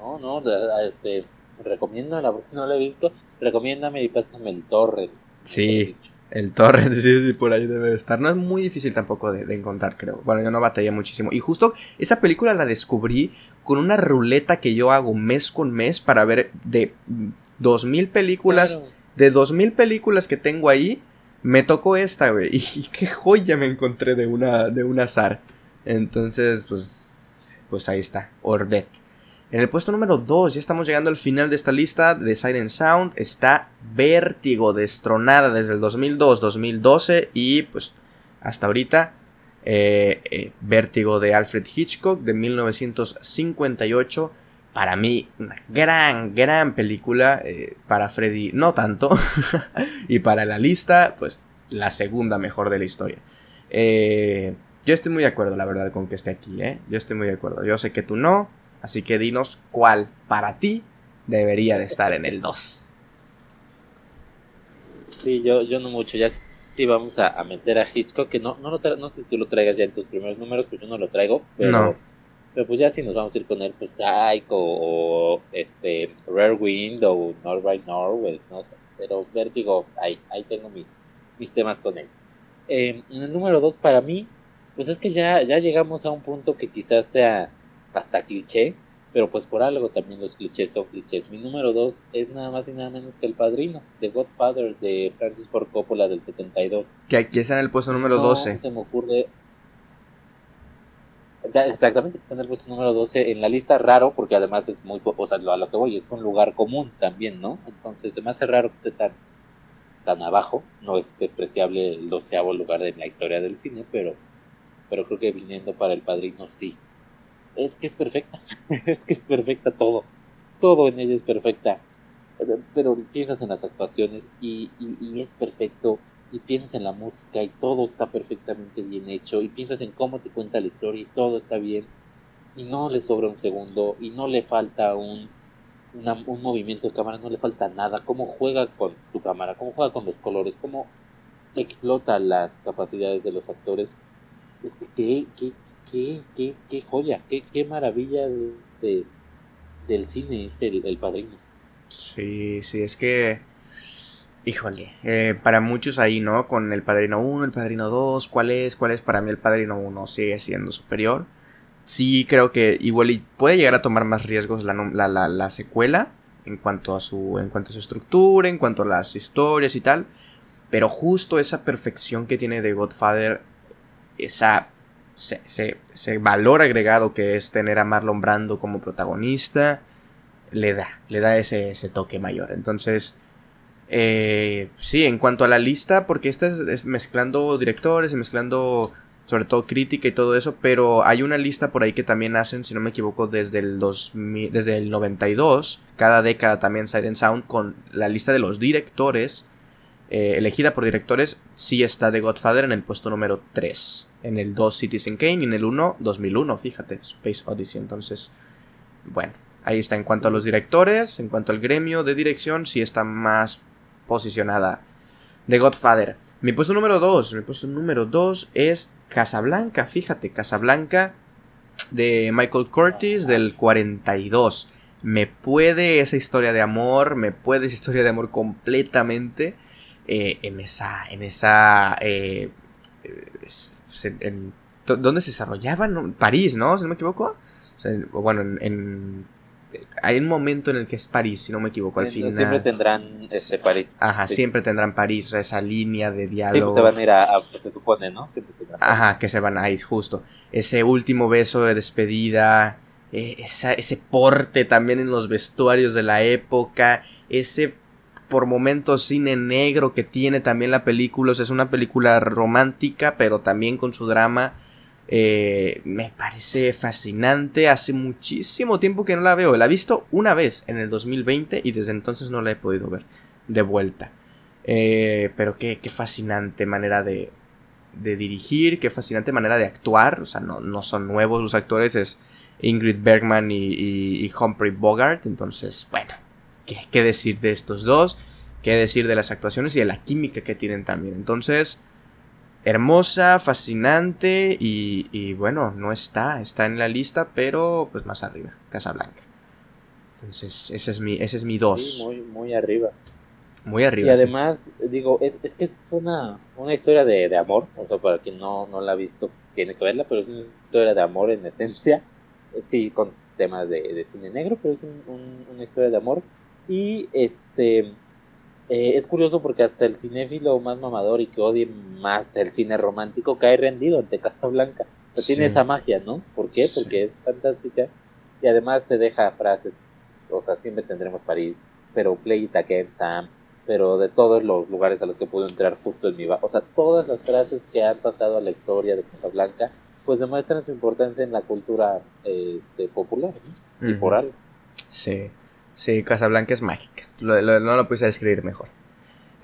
No, no, este, recomiendo, la porque no la he visto. Recomiéndame y pásame el Torres. Sí. El torrent, sí, sí, por ahí debe estar. No es muy difícil tampoco de, encontrar, creo. Bueno, yo no batallé muchísimo. Y justo esa película la descubrí con una ruleta que yo hago mes con mes para ver de dos mil películas. De dos mil películas que tengo ahí, me tocó esta, güey. Y, qué joya me encontré de una, de un azar. Entonces, pues, pues ahí está, Ordet. En el puesto número 2, ya estamos llegando al final de esta lista de Siren Sound, está Vértigo, destronada desde el 2002-2012 y pues hasta ahorita eh, eh, Vértigo de Alfred Hitchcock de 1958. Para mí, una gran, gran película. Eh, para Freddy, no tanto. y para la lista, pues la segunda mejor de la historia. yo estoy muy de acuerdo, la verdad, con que esté aquí. Yo estoy muy de acuerdo. Yo sé que tú no. Así que dinos cuál para ti debería de estar en el 2. Sí, yo, yo no mucho, ya sí vamos a, meter a Hitchcock, que no, no, lo no sé si tú lo traigas ya en tus primeros números, pues yo no lo traigo, pero, pero pues ya si nos vamos a ir con él, pues Psycho o este Rare Wind o Norway Norway, no sé, pero Vértigo, ahí, ahí tengo mis, mis temas con él. Eh, en el número 2 para mí, pues es que ya, ya llegamos a un punto que quizás sea hasta cliché, pero pues por algo también los clichés son clichés. Mi número dos es nada más y nada menos que El Padrino, The Godfather de Francis Ford Coppola del 72. Que aquí está en el puesto número 12. se me ocurre... Exactamente, está en el puesto número 12 en la lista raro, porque además es muy, o sea, a lo que voy, es un lugar común también, ¿no? Entonces se me hace raro que esté tan, tan abajo, no es despreciable el doceavo lugar de la historia del cine, pero, pero creo que viniendo para el padrino sí, es que es perfecta, es que es perfecta todo, todo en ella es perfecta, pero piensas en las actuaciones y, y, es perfecto, y piensas en la música y todo está perfectamente bien hecho, y piensas en cómo te cuenta la historia y todo está bien, y no le sobra un segundo, y no le falta un, un movimiento de cámara, no le falta nada, cómo juega con tu cámara, cómo juega con los colores, cómo explota las capacidades de los actores. Es que, qué, qué, qué joya, qué, qué maravilla de, del cine es el, padrino. Sí, sí, es que. Híjole, eh, para muchos ahí, ¿no? Con el Padrino 1, el Padrino 2, ¿cuál es? ¿Cuál es? Para mí el Padrino 1 sigue siendo superior. Sí, creo que igual puede llegar a tomar más riesgos la, la, la, la, secuela en cuanto, a su, en cuanto a su estructura, en cuanto a las historias y tal. Pero justo esa perfección que tiene de Godfather, esa ese, valor agregado que es tener a Marlon Brando como protagonista, le da, le da ese, toque mayor. Entonces, eh, sí, en cuanto a la lista, porque esta es, mezclando directores y mezclando sobre todo crítica y todo eso, pero hay una lista por ahí que también hacen, si no me equivoco, desde el, 2000, desde el 92, cada década también Siren Sound, con la lista de los directores eh, elegida por directores, sí está The Godfather en el puesto número 3. En el 2 Citizen Kane y en el 1 2001, fíjate, Space Odyssey. Entonces, bueno, ahí está. En cuanto a los directores, en cuanto al gremio de dirección, sí está más posicionada The Godfather. Mi puesto número 2, mi puesto número 2 es Casablanca, fíjate, Casablanca de Michael Curtis del 42. Me puede esa historia de amor, me puede esa historia de amor completamente. Eh, en esa, en esa, eh, ¿dónde se desarrollaba? París, ¿no? Si no me equivoco. O bueno, en, hay un momento en el que es París, si no me equivoco, al final. Siempre tendrán este París. Ajá, siempre tendrán París, o sea, esa línea de diálogo. Siempre se van a ir a, se supone, ¿no? Ajá, que se van a ir, justo. Ese último beso de despedida, eh, ese porte también en los vestuarios de la época, ese por momentos cine negro que tiene también la película. O sea, es una película romántica, pero también con su drama. Eh, me parece fascinante. Hace muchísimo tiempo que no la veo. La he visto una vez en el 2020 y desde entonces no la he podido ver de vuelta. Eh, pero qué, qué, fascinante manera de, de, dirigir, qué fascinante manera de actuar. O sea, no, no son nuevos los actores, es Ingrid Bergman y, y Humphrey Bogart. Entonces, bueno, qué, decir de estos dos, qué decir de las actuaciones y de la química que tienen también. Entonces, hermosa, fascinante y, bueno, no está, está en la lista, pero pues más arriba, Casablanca. Entonces, ese es mi, ese es mi dos. muy, muy arriba. Muy arriba. Y además, digo, es, es, que es una, una historia de, amor, o sea, para quien no, no la ha visto, tiene que verla, pero es una historia de amor en esencia, sí, con temas de, cine negro, pero es una historia de amor y este eh, es curioso porque hasta el cinéfilo más mamador y que odie más el cine romántico cae rendido ante Casablanca. O tiene esa magia, ¿no? ¿Por qué? Porque es fantástica y además te deja frases. O sea, siempre tendremos París, pero Play It Again, Sam, pero de todos los lugares a los que puedo entrar justo en mi... O sea, todas las frases que han pasado a la historia de Casablanca, pues demuestran su importancia en la cultura eh, popular y por algo. Sí. Sí, Casablanca es mágica. no lo puse a describir mejor.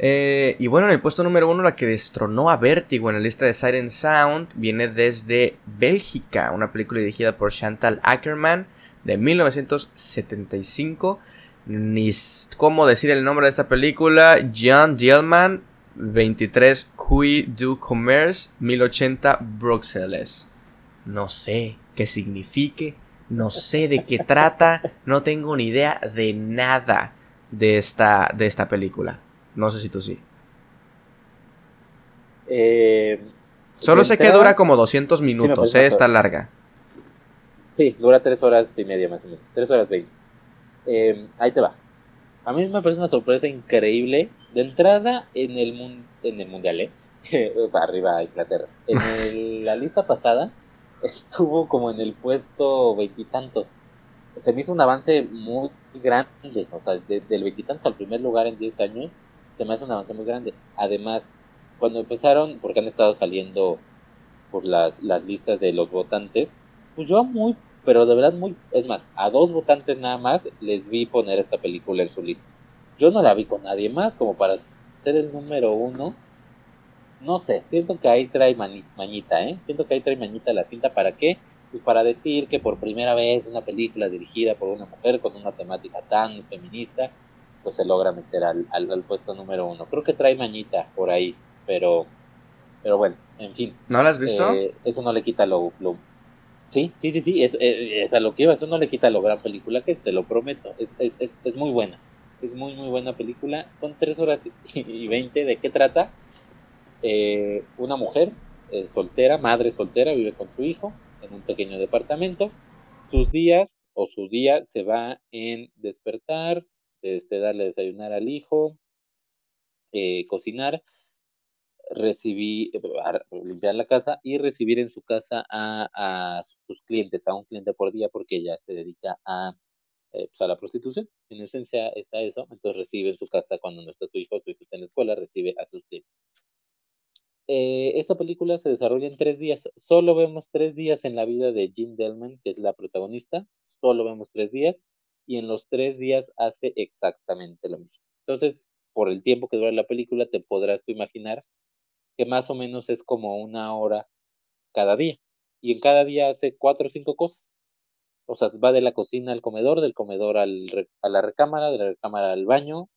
Eh, y bueno, en el puesto número uno, la que destronó a Vertigo en la lista de Siren Sound viene desde Bélgica, una película dirigida por Chantal Ackerman de 1975. Ni cómo decir el nombre de esta película. John Dielman, 23 Cui du Commerce, 1080 Bruxelles. No sé qué signifique, no sé de qué trata, no tengo ni idea de nada de esta, de esta película. No sé si tú sí. Eh, Solo sé que dura como 200 minutos, ¿eh? Está larga. Sí, dura 3 horas y media más o menos. 3 horas 20. Eh, ahí te va. A mí me parece una sorpresa increíble. De entrada en el, en el mundial, ¿eh? Arriba Inglaterra. En la lista pasada estuvo como en el puesto veintitantos. Se me hizo un avance muy grande, o sea, del veintitantos al primer lugar en 10 años, se me hace un avance muy grande. Además, cuando empezaron, porque han estado saliendo por las, las listas de los votantes, pues yo muy, pero de verdad muy, es más, a dos votantes nada más les vi poner esta película en su lista. Yo no la vi con nadie más como para ser el número uno no sé, siento que ahí trae mañita, ¿eh? Siento que ahí trae mañita la cinta, ¿para qué? Pues para decir que por primera vez una película dirigida por una mujer con una temática tan feminista, pues se logra meter al, al, puesto número uno. Creo que trae mañita por ahí, pero, pero bueno, en fin. ¿No la has visto? Eh, eso no le quita lo, Sí, sí, sí, sí, es, es, a lo que iba, eso no le quita lo gran película que es, te lo prometo, es, es, es muy buena, es muy, muy buena película, son tres horas y veinte, ¿de qué trata? Eh, una mujer eh, soltera, madre soltera, vive con su hijo en un pequeño departamento. Sus días o su día se va en despertar, este, darle desayunar al hijo, eh, cocinar, recibir, limpiar la casa y recibir en su casa a, sus clientes, a un cliente por día, porque ella se dedica a, pues, a la prostitución. En esencia está eso. Entonces recibe en su casa cuando no está su hijo, su hijo está en la escuela, recibe a sus clientes. Eh, esta película se desarrolla en tres días. Solo vemos tres días en la vida de Jean Delman, que es la protagonista. Solo vemos tres días. Y en los tres días hace exactamente lo mismo. Entonces, por el tiempo que dura la película, te podrás imaginar que más o menos es como una hora cada día. Y en cada día hace cuatro o cinco cosas. O sea, va de la cocina al comedor, del comedor al, a la recámara, de la recámara al baño.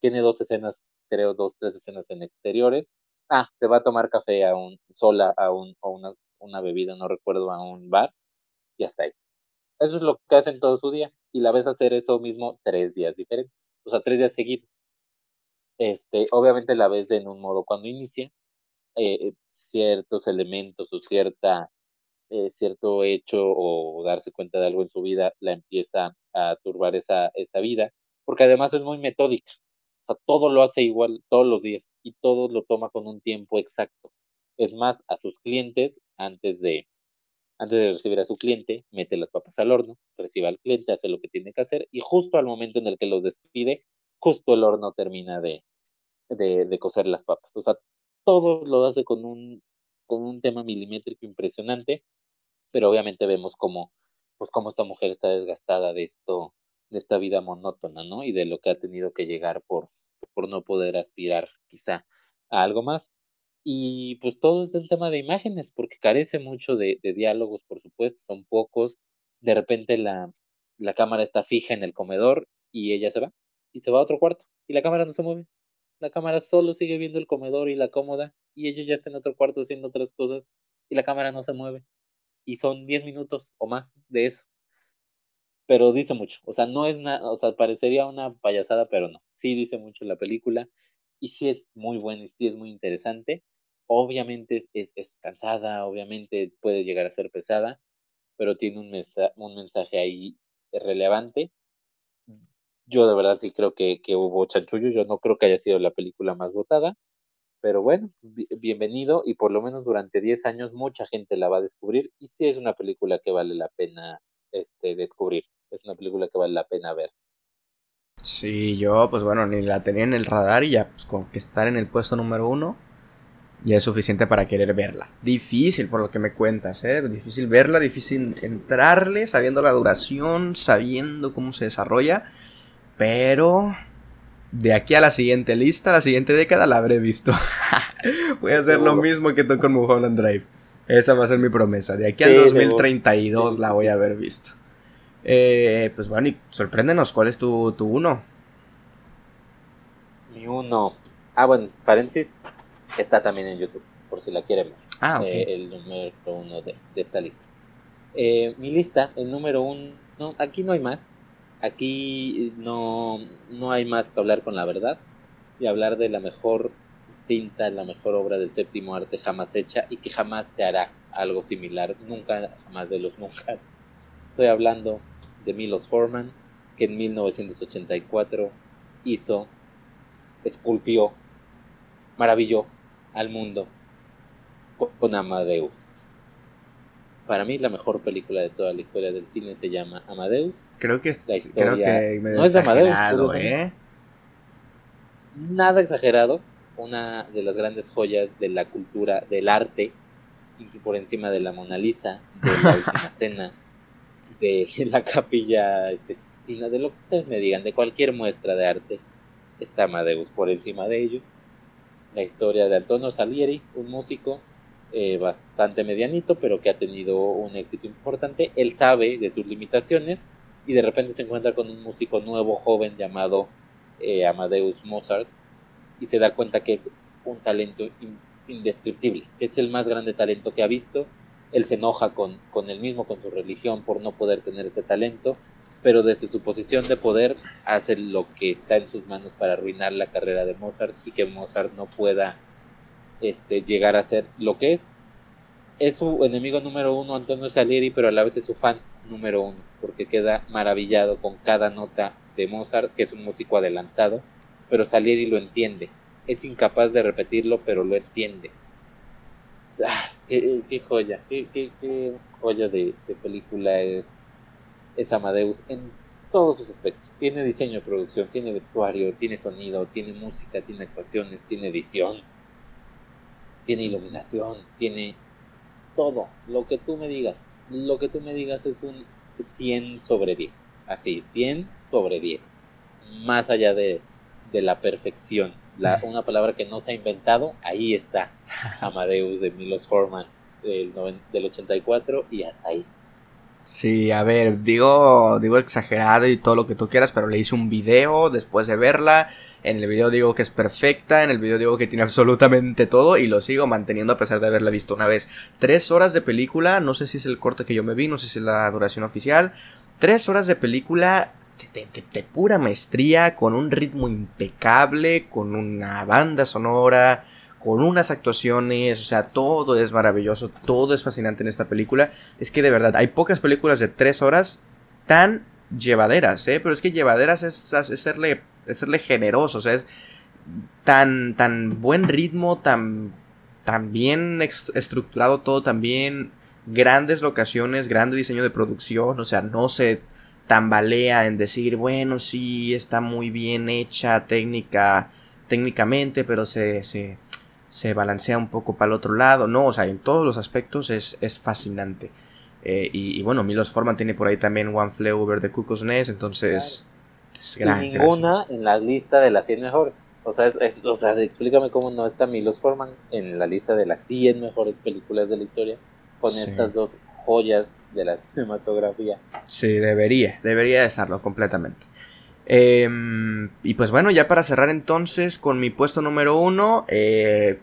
Tiene dos escenas, creo, dos, tres escenas en exteriores. Ah, te va a tomar café a un, sola a un, o una, una bebida, no recuerdo, a un bar. Y hasta ahí. Eso es lo que hacen todo su día. Y la ves hacer eso mismo tres días diferentes. O sea, tres días seguidos. Este, obviamente la ves en un modo cuando inicia, eh, ciertos elementos o cierta, eh, cierto hecho o darse cuenta de algo en su vida la empieza a turbar esa, esa vida, porque además es muy metódica. O sea, todo lo hace igual todos los días y todo lo toma con un tiempo exacto. Es más, a sus clientes, antes de, antes de recibir a su cliente, mete las papas al horno, recibe al cliente, hace lo que tiene que hacer y justo al momento en el que los despide, justo el horno termina de, de, de cocer las papas. O sea, todo lo hace con un, con un tema milimétrico impresionante, pero obviamente vemos cómo, pues cómo esta mujer está desgastada de esto, de esta vida monótona, ¿no? Y de lo que ha tenido que llegar por, por no poder aspirar quizá a algo más. Y pues todo es un tema de imágenes, porque carece mucho de, de diálogos, por supuesto, son pocos. De repente la, la cámara está fija en el comedor y ella se va, y se va a otro cuarto, y la cámara no se mueve. La cámara solo sigue viendo el comedor y la cómoda, y ella ya está en otro cuarto haciendo otras cosas, y la cámara no se mueve. Y son 10 minutos o más de eso. Pero dice mucho, o sea, no es nada, o sea, parecería una payasada, pero no. Sí dice mucho la película, y sí es muy buena, y sí es muy interesante. Obviamente es, es, cansada, obviamente puede llegar a ser pesada, pero tiene un, mensaje, un mensaje ahí relevante yo de verdad sí creo que, que, hubo chanchullo, yo no creo que haya sido la película más votada, pero bueno, bienvenido y por lo menos durante 10 años mucha gente la va a descubrir y sí es una película que vale la pena este, descubrir, es una película que vale la pena ver. Sí, yo pues bueno, ni la tenía en el radar y ya pues, con que estar en el puesto número uno ya es suficiente para querer verla. Difícil por lo que me cuentas, ¿eh? Difícil verla, difícil entrarle, sabiendo la duración, sabiendo cómo se desarrolla. Pero de aquí a la siguiente lista, la siguiente década, la habré visto. Voy a hacer lo mismo que tú con Mulholland Drive. Esa va a ser mi promesa. De aquí al 2032 la voy a haber visto. Eh, pues bueno, y sorpréndenos, ¿cuál es tu, tu uno? Mi uno. Ah, bueno, paréntesis. Está también en YouTube, por si la quieren ver. Ah. Eh, el número uno de, de esta lista. Eh, mi lista, el número uno. No, aquí no hay más. Aquí no, no hay más que hablar con la verdad y hablar de la mejor cinta, la mejor obra del séptimo arte jamás hecha y que jamás te hará algo similar, nunca, jamás de los nunca. Estoy hablando de Milos Forman, que en 1984 hizo, esculpió, maravilló al mundo con Amadeus. Para mí la mejor película de toda la historia del cine se llama Amadeus Creo que, creo que me no es Amadeus, ¿eh? Nada exagerado. Una de las grandes joyas de la cultura, del arte, por encima de la Mona Lisa, de la última cena, de la capilla Sistina, de lo que ustedes me digan, de cualquier muestra de arte, está Amadeus por encima de ello. La historia de Antonio Salieri, un músico eh, bastante medianito, pero que ha tenido un éxito importante. Él sabe de sus limitaciones y de repente se encuentra con un músico nuevo, joven, llamado eh, Amadeus Mozart, y se da cuenta que es un talento indescriptible, que es el más grande talento que ha visto. Él se enoja con, con él mismo, con su religión, por no poder tener ese talento, pero desde su posición de poder hace lo que está en sus manos para arruinar la carrera de Mozart y que Mozart no pueda este, llegar a ser lo que es. Es su enemigo número uno, Antonio Salieri, pero a la vez es su fan número uno, porque queda maravillado con cada nota de Mozart, que es un músico adelantado, pero Salieri lo entiende. Es incapaz de repetirlo, pero lo entiende. Ah, qué, joya, qué, qué, joya de, película es, es Amadeus en todos sus aspectos. Tiene diseño de producción, tiene vestuario, tiene sonido, tiene música, tiene actuaciones, tiene edición, tiene iluminación, tiene todo, lo que tú me digas lo que tú me digas es un 100 sobre 10. Así, 100 sobre 10. Más allá de, de la perfección. La, una palabra que no se ha inventado, ahí está. Amadeus de Milos Forman del, del 84 y hasta ahí. Sí, a ver, digo, digo exagerado y todo lo que tú quieras, pero le hice un video después de verla. En el video digo que es perfecta, en el video digo que tiene absolutamente todo y lo sigo manteniendo a pesar de haberla visto una vez. Tres horas de película, no sé si es el corte que yo me vi, no sé si es la duración oficial. Tres horas de película de, pura maestría, con un ritmo impecable, con una banda sonora, con unas actuaciones, o sea, todo es maravilloso, todo es fascinante en esta película. Es que de verdad, hay pocas películas de tres horas tan llevaderas, ¿eh? Pero es que llevaderas es, serle, serle generoso, o sea, es tan, tan buen ritmo, tan, tan bien estructurado todo, también grandes locaciones, grande diseño de producción, o sea, no se tambalea en decir, bueno, sí, está muy bien hecha técnica, técnicamente, pero se, se, se balancea un poco para el otro lado. No, o sea, en todos los aspectos es, es fascinante. Eh, y, bueno, Milos Forman tiene por ahí también One Flew Over the Cuckoo's Nest, entonces es gran, ninguna en la lista de las 100 mejores. O sea, o sea, explícame cómo no está Milos Forman en la lista de las 100 mejores películas de la historia con estas dos joyas de la cinematografía. Sí, debería, debería estarlo completamente. Em, y pues bueno, ya para cerrar entonces con mi puesto número uno, eh,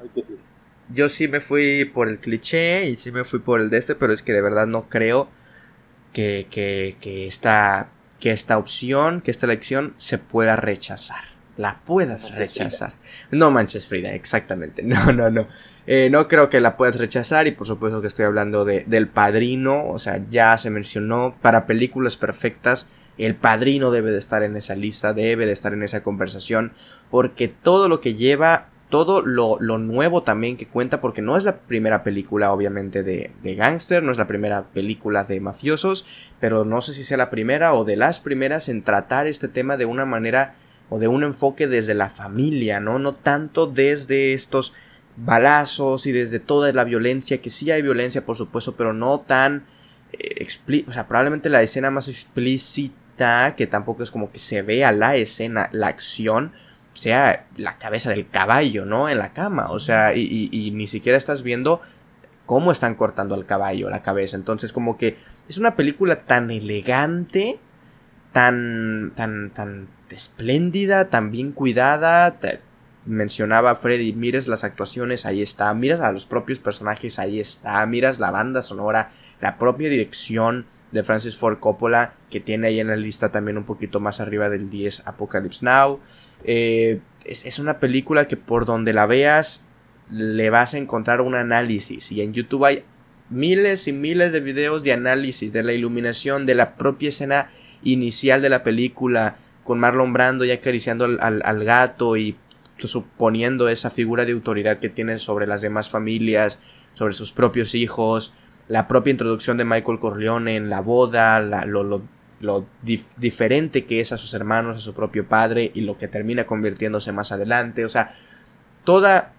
yo sí me fui por el cliché y sí me fui por el de este, pero es que de verdad no creo que, que, que, esta, que esta opción, que esta elección se pueda rechazar. La puedas rechazar. No manches Frida, exactamente. No, no, no. Eh, no creo que la puedas rechazar y por supuesto que estoy hablando de, del padrino. O sea, ya se mencionó para películas perfectas el padrino debe de estar en esa lista, debe de estar en esa conversación, porque todo lo que lleva, todo lo, nuevo también que cuenta, porque no es la primera película obviamente de, de gángster, no es la primera película de mafiosos, pero no sé si sea la primera o de las primeras en tratar este tema de una manera o de un enfoque desde la familia, ¿no? No tanto desde estos balazos y desde toda la violencia, que sí hay violencia por supuesto, pero no tan... Eh, o sea, probablemente la escena más explícita que tampoco es como que se vea la escena, la acción, sea la cabeza del caballo, ¿no? En la cama, o sea, y, ni siquiera estás viendo cómo están cortando al caballo la cabeza. Entonces, como que es una película tan elegante, tan, tan, tan espléndida, tan bien cuidada. Mencionaba Freddy, mires las actuaciones, ahí está. Miras a los propios personajes, ahí está. Miras la banda sonora, la propia dirección de Francis Ford Coppola, que tiene ahí en la lista también un poquito más arriba del 10 Apocalypse Now. Eh, es, una película que por donde la veas le vas a encontrar un análisis y en YouTube hay miles y miles de videos de análisis de la iluminación de la propia escena inicial de la película con Marlon Brando ya acariciando al, al gato y suponiendo esa figura de autoridad que tiene sobre las demás familias, sobre sus propios hijos, la propia introducción de Michael Corleone en la boda, lo, diferente que es a sus hermanos, a su propio padre y lo que termina convirtiéndose más adelante. O sea, toda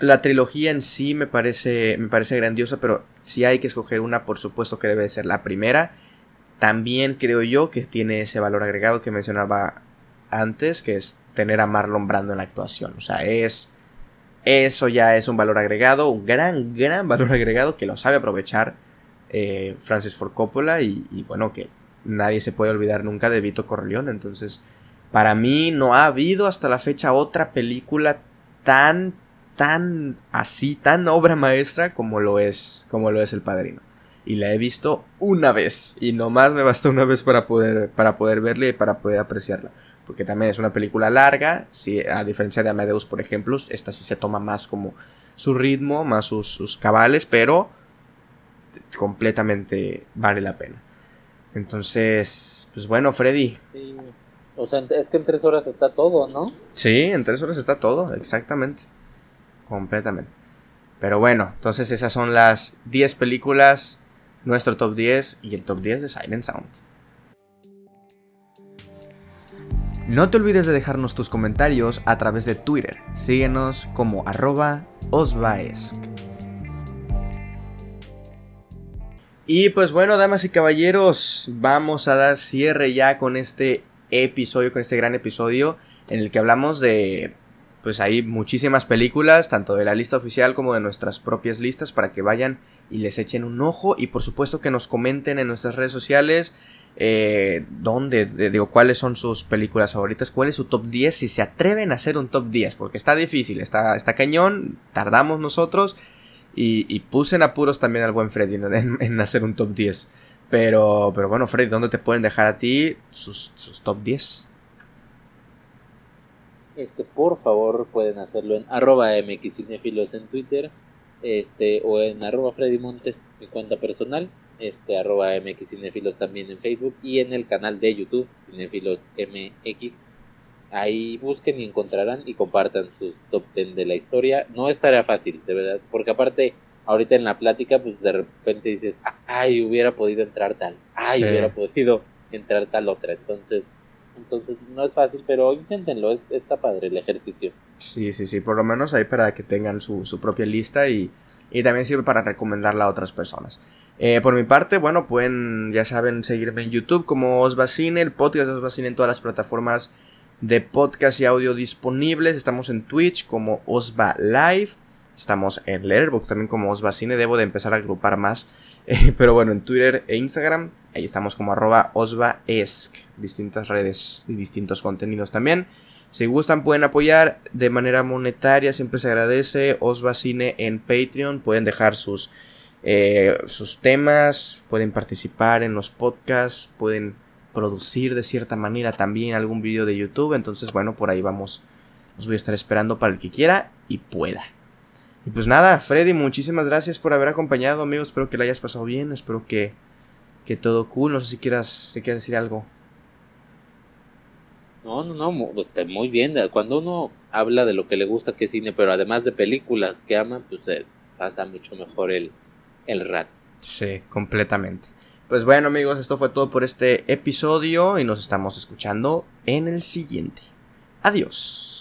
la trilogía en sí me parece, me parece grandiosa, pero si hay que escoger una, por supuesto que debe ser la primera. También creo yo que tiene ese valor agregado que mencionaba antes, que es tener a Marlon Brando en la actuación. O sea, es eso ya es un valor agregado, un gran, gran valor agregado que lo sabe aprovechar eh, Francis Ford Coppola y, bueno, que nadie se puede olvidar nunca de Vito Corleone. Entonces, para mí no ha habido hasta la fecha otra película tan, tan así, tan obra maestra como lo es, como lo es El Padrino. Y la he visto una vez y nomás me bastó una vez para poder, para poder verla y para poder apreciarla porque también es una película larga, si, a diferencia de Amadeus, por ejemplo, esta sí se toma más como su ritmo, más sus, cabales, pero completamente vale la pena. Entonces, pues bueno, Freddy. Sí. O sea, es que en tres horas está todo, ¿no? Sí, en tres horas está todo, exactamente. Completamente. Pero bueno, entonces esas son las 10 películas, nuestro top 10 y el top 10 de Silent Sound. No te olvides de dejarnos tus comentarios a través de Twitter. Síguenos como arroba. Y pues bueno, damas y caballeros, vamos a dar cierre ya con este episodio, con este gran episodio en el que hablamos de pues hay muchísimas películas, tanto de la lista oficial como de nuestras propias listas, para que vayan y les echen un ojo y por supuesto que nos comenten en nuestras redes sociales eh, dónde, digo, cuáles son sus películas favoritas, cuál es su top 10, si se atreven a hacer un top 10, porque está difícil, está, está cañón, tardamos nosotros y, y puse en apuros también al buen Freddy en, hacer un top 10. Pero, pero bueno, Freddy, ¿dónde te pueden dejar a ti sus, sus top 10? este, por favor pueden hacerlo en arroba mxcinefilos en Twitter, este, o en arroba Freddy mi cuenta personal, este, arroba mxcinefilos también en Facebook y en el canal de YouTube, Cinefilos MX. Ahí busquen y encontrarán y compartan sus top 10 de la historia. No estará fácil, de verdad, porque aparte, ahorita en la plática, pues de repente dices, ay, hubiera podido entrar tal, ay, hubiera podido entrar tal otra. Entonces, entonces no es fácil, pero inténtenlo, es, está padre el ejercicio. Sí, sí, sí, por lo menos ahí para que tengan su, su propia lista y, y, también sirve para recomendarla a otras personas. Eh, por mi parte, bueno, pueden, ya saben, seguirme en YouTube como Osvacine, el podcast de Osvacine en todas las plataformas de podcast y audio disponibles. Estamos en Twitch como Osva Live. Estamos en Letterboxd también como Osvacine. Debo de empezar a agrupar más pero bueno, en Twitter e Instagram, ahí estamos como arroba distintas redes y distintos contenidos también. Si gustan pueden apoyar de manera monetaria, siempre se agradece. Osva Cine en Patreon, pueden dejar sus, eh, sus temas, pueden participar en los podcasts, pueden producir de cierta manera también algún vídeo de YouTube. Entonces, bueno, por ahí vamos. Os voy a estar esperando para el que quiera y pueda. Y pues nada, Freddy, muchísimas gracias por haber acompañado, amigos. Espero que lo hayas pasado bien. Espero que, que todo cool. No sé si quieras, si quieres decir algo. No, no, no, está muy bien. Cuando uno habla de lo que le gusta que es cine, pero además de películas que ama, pues eh, pasa mucho mejor el, el rato. Sí, completamente. Pues bueno, amigos, esto fue todo por este episodio y nos estamos escuchando en el siguiente. Adiós.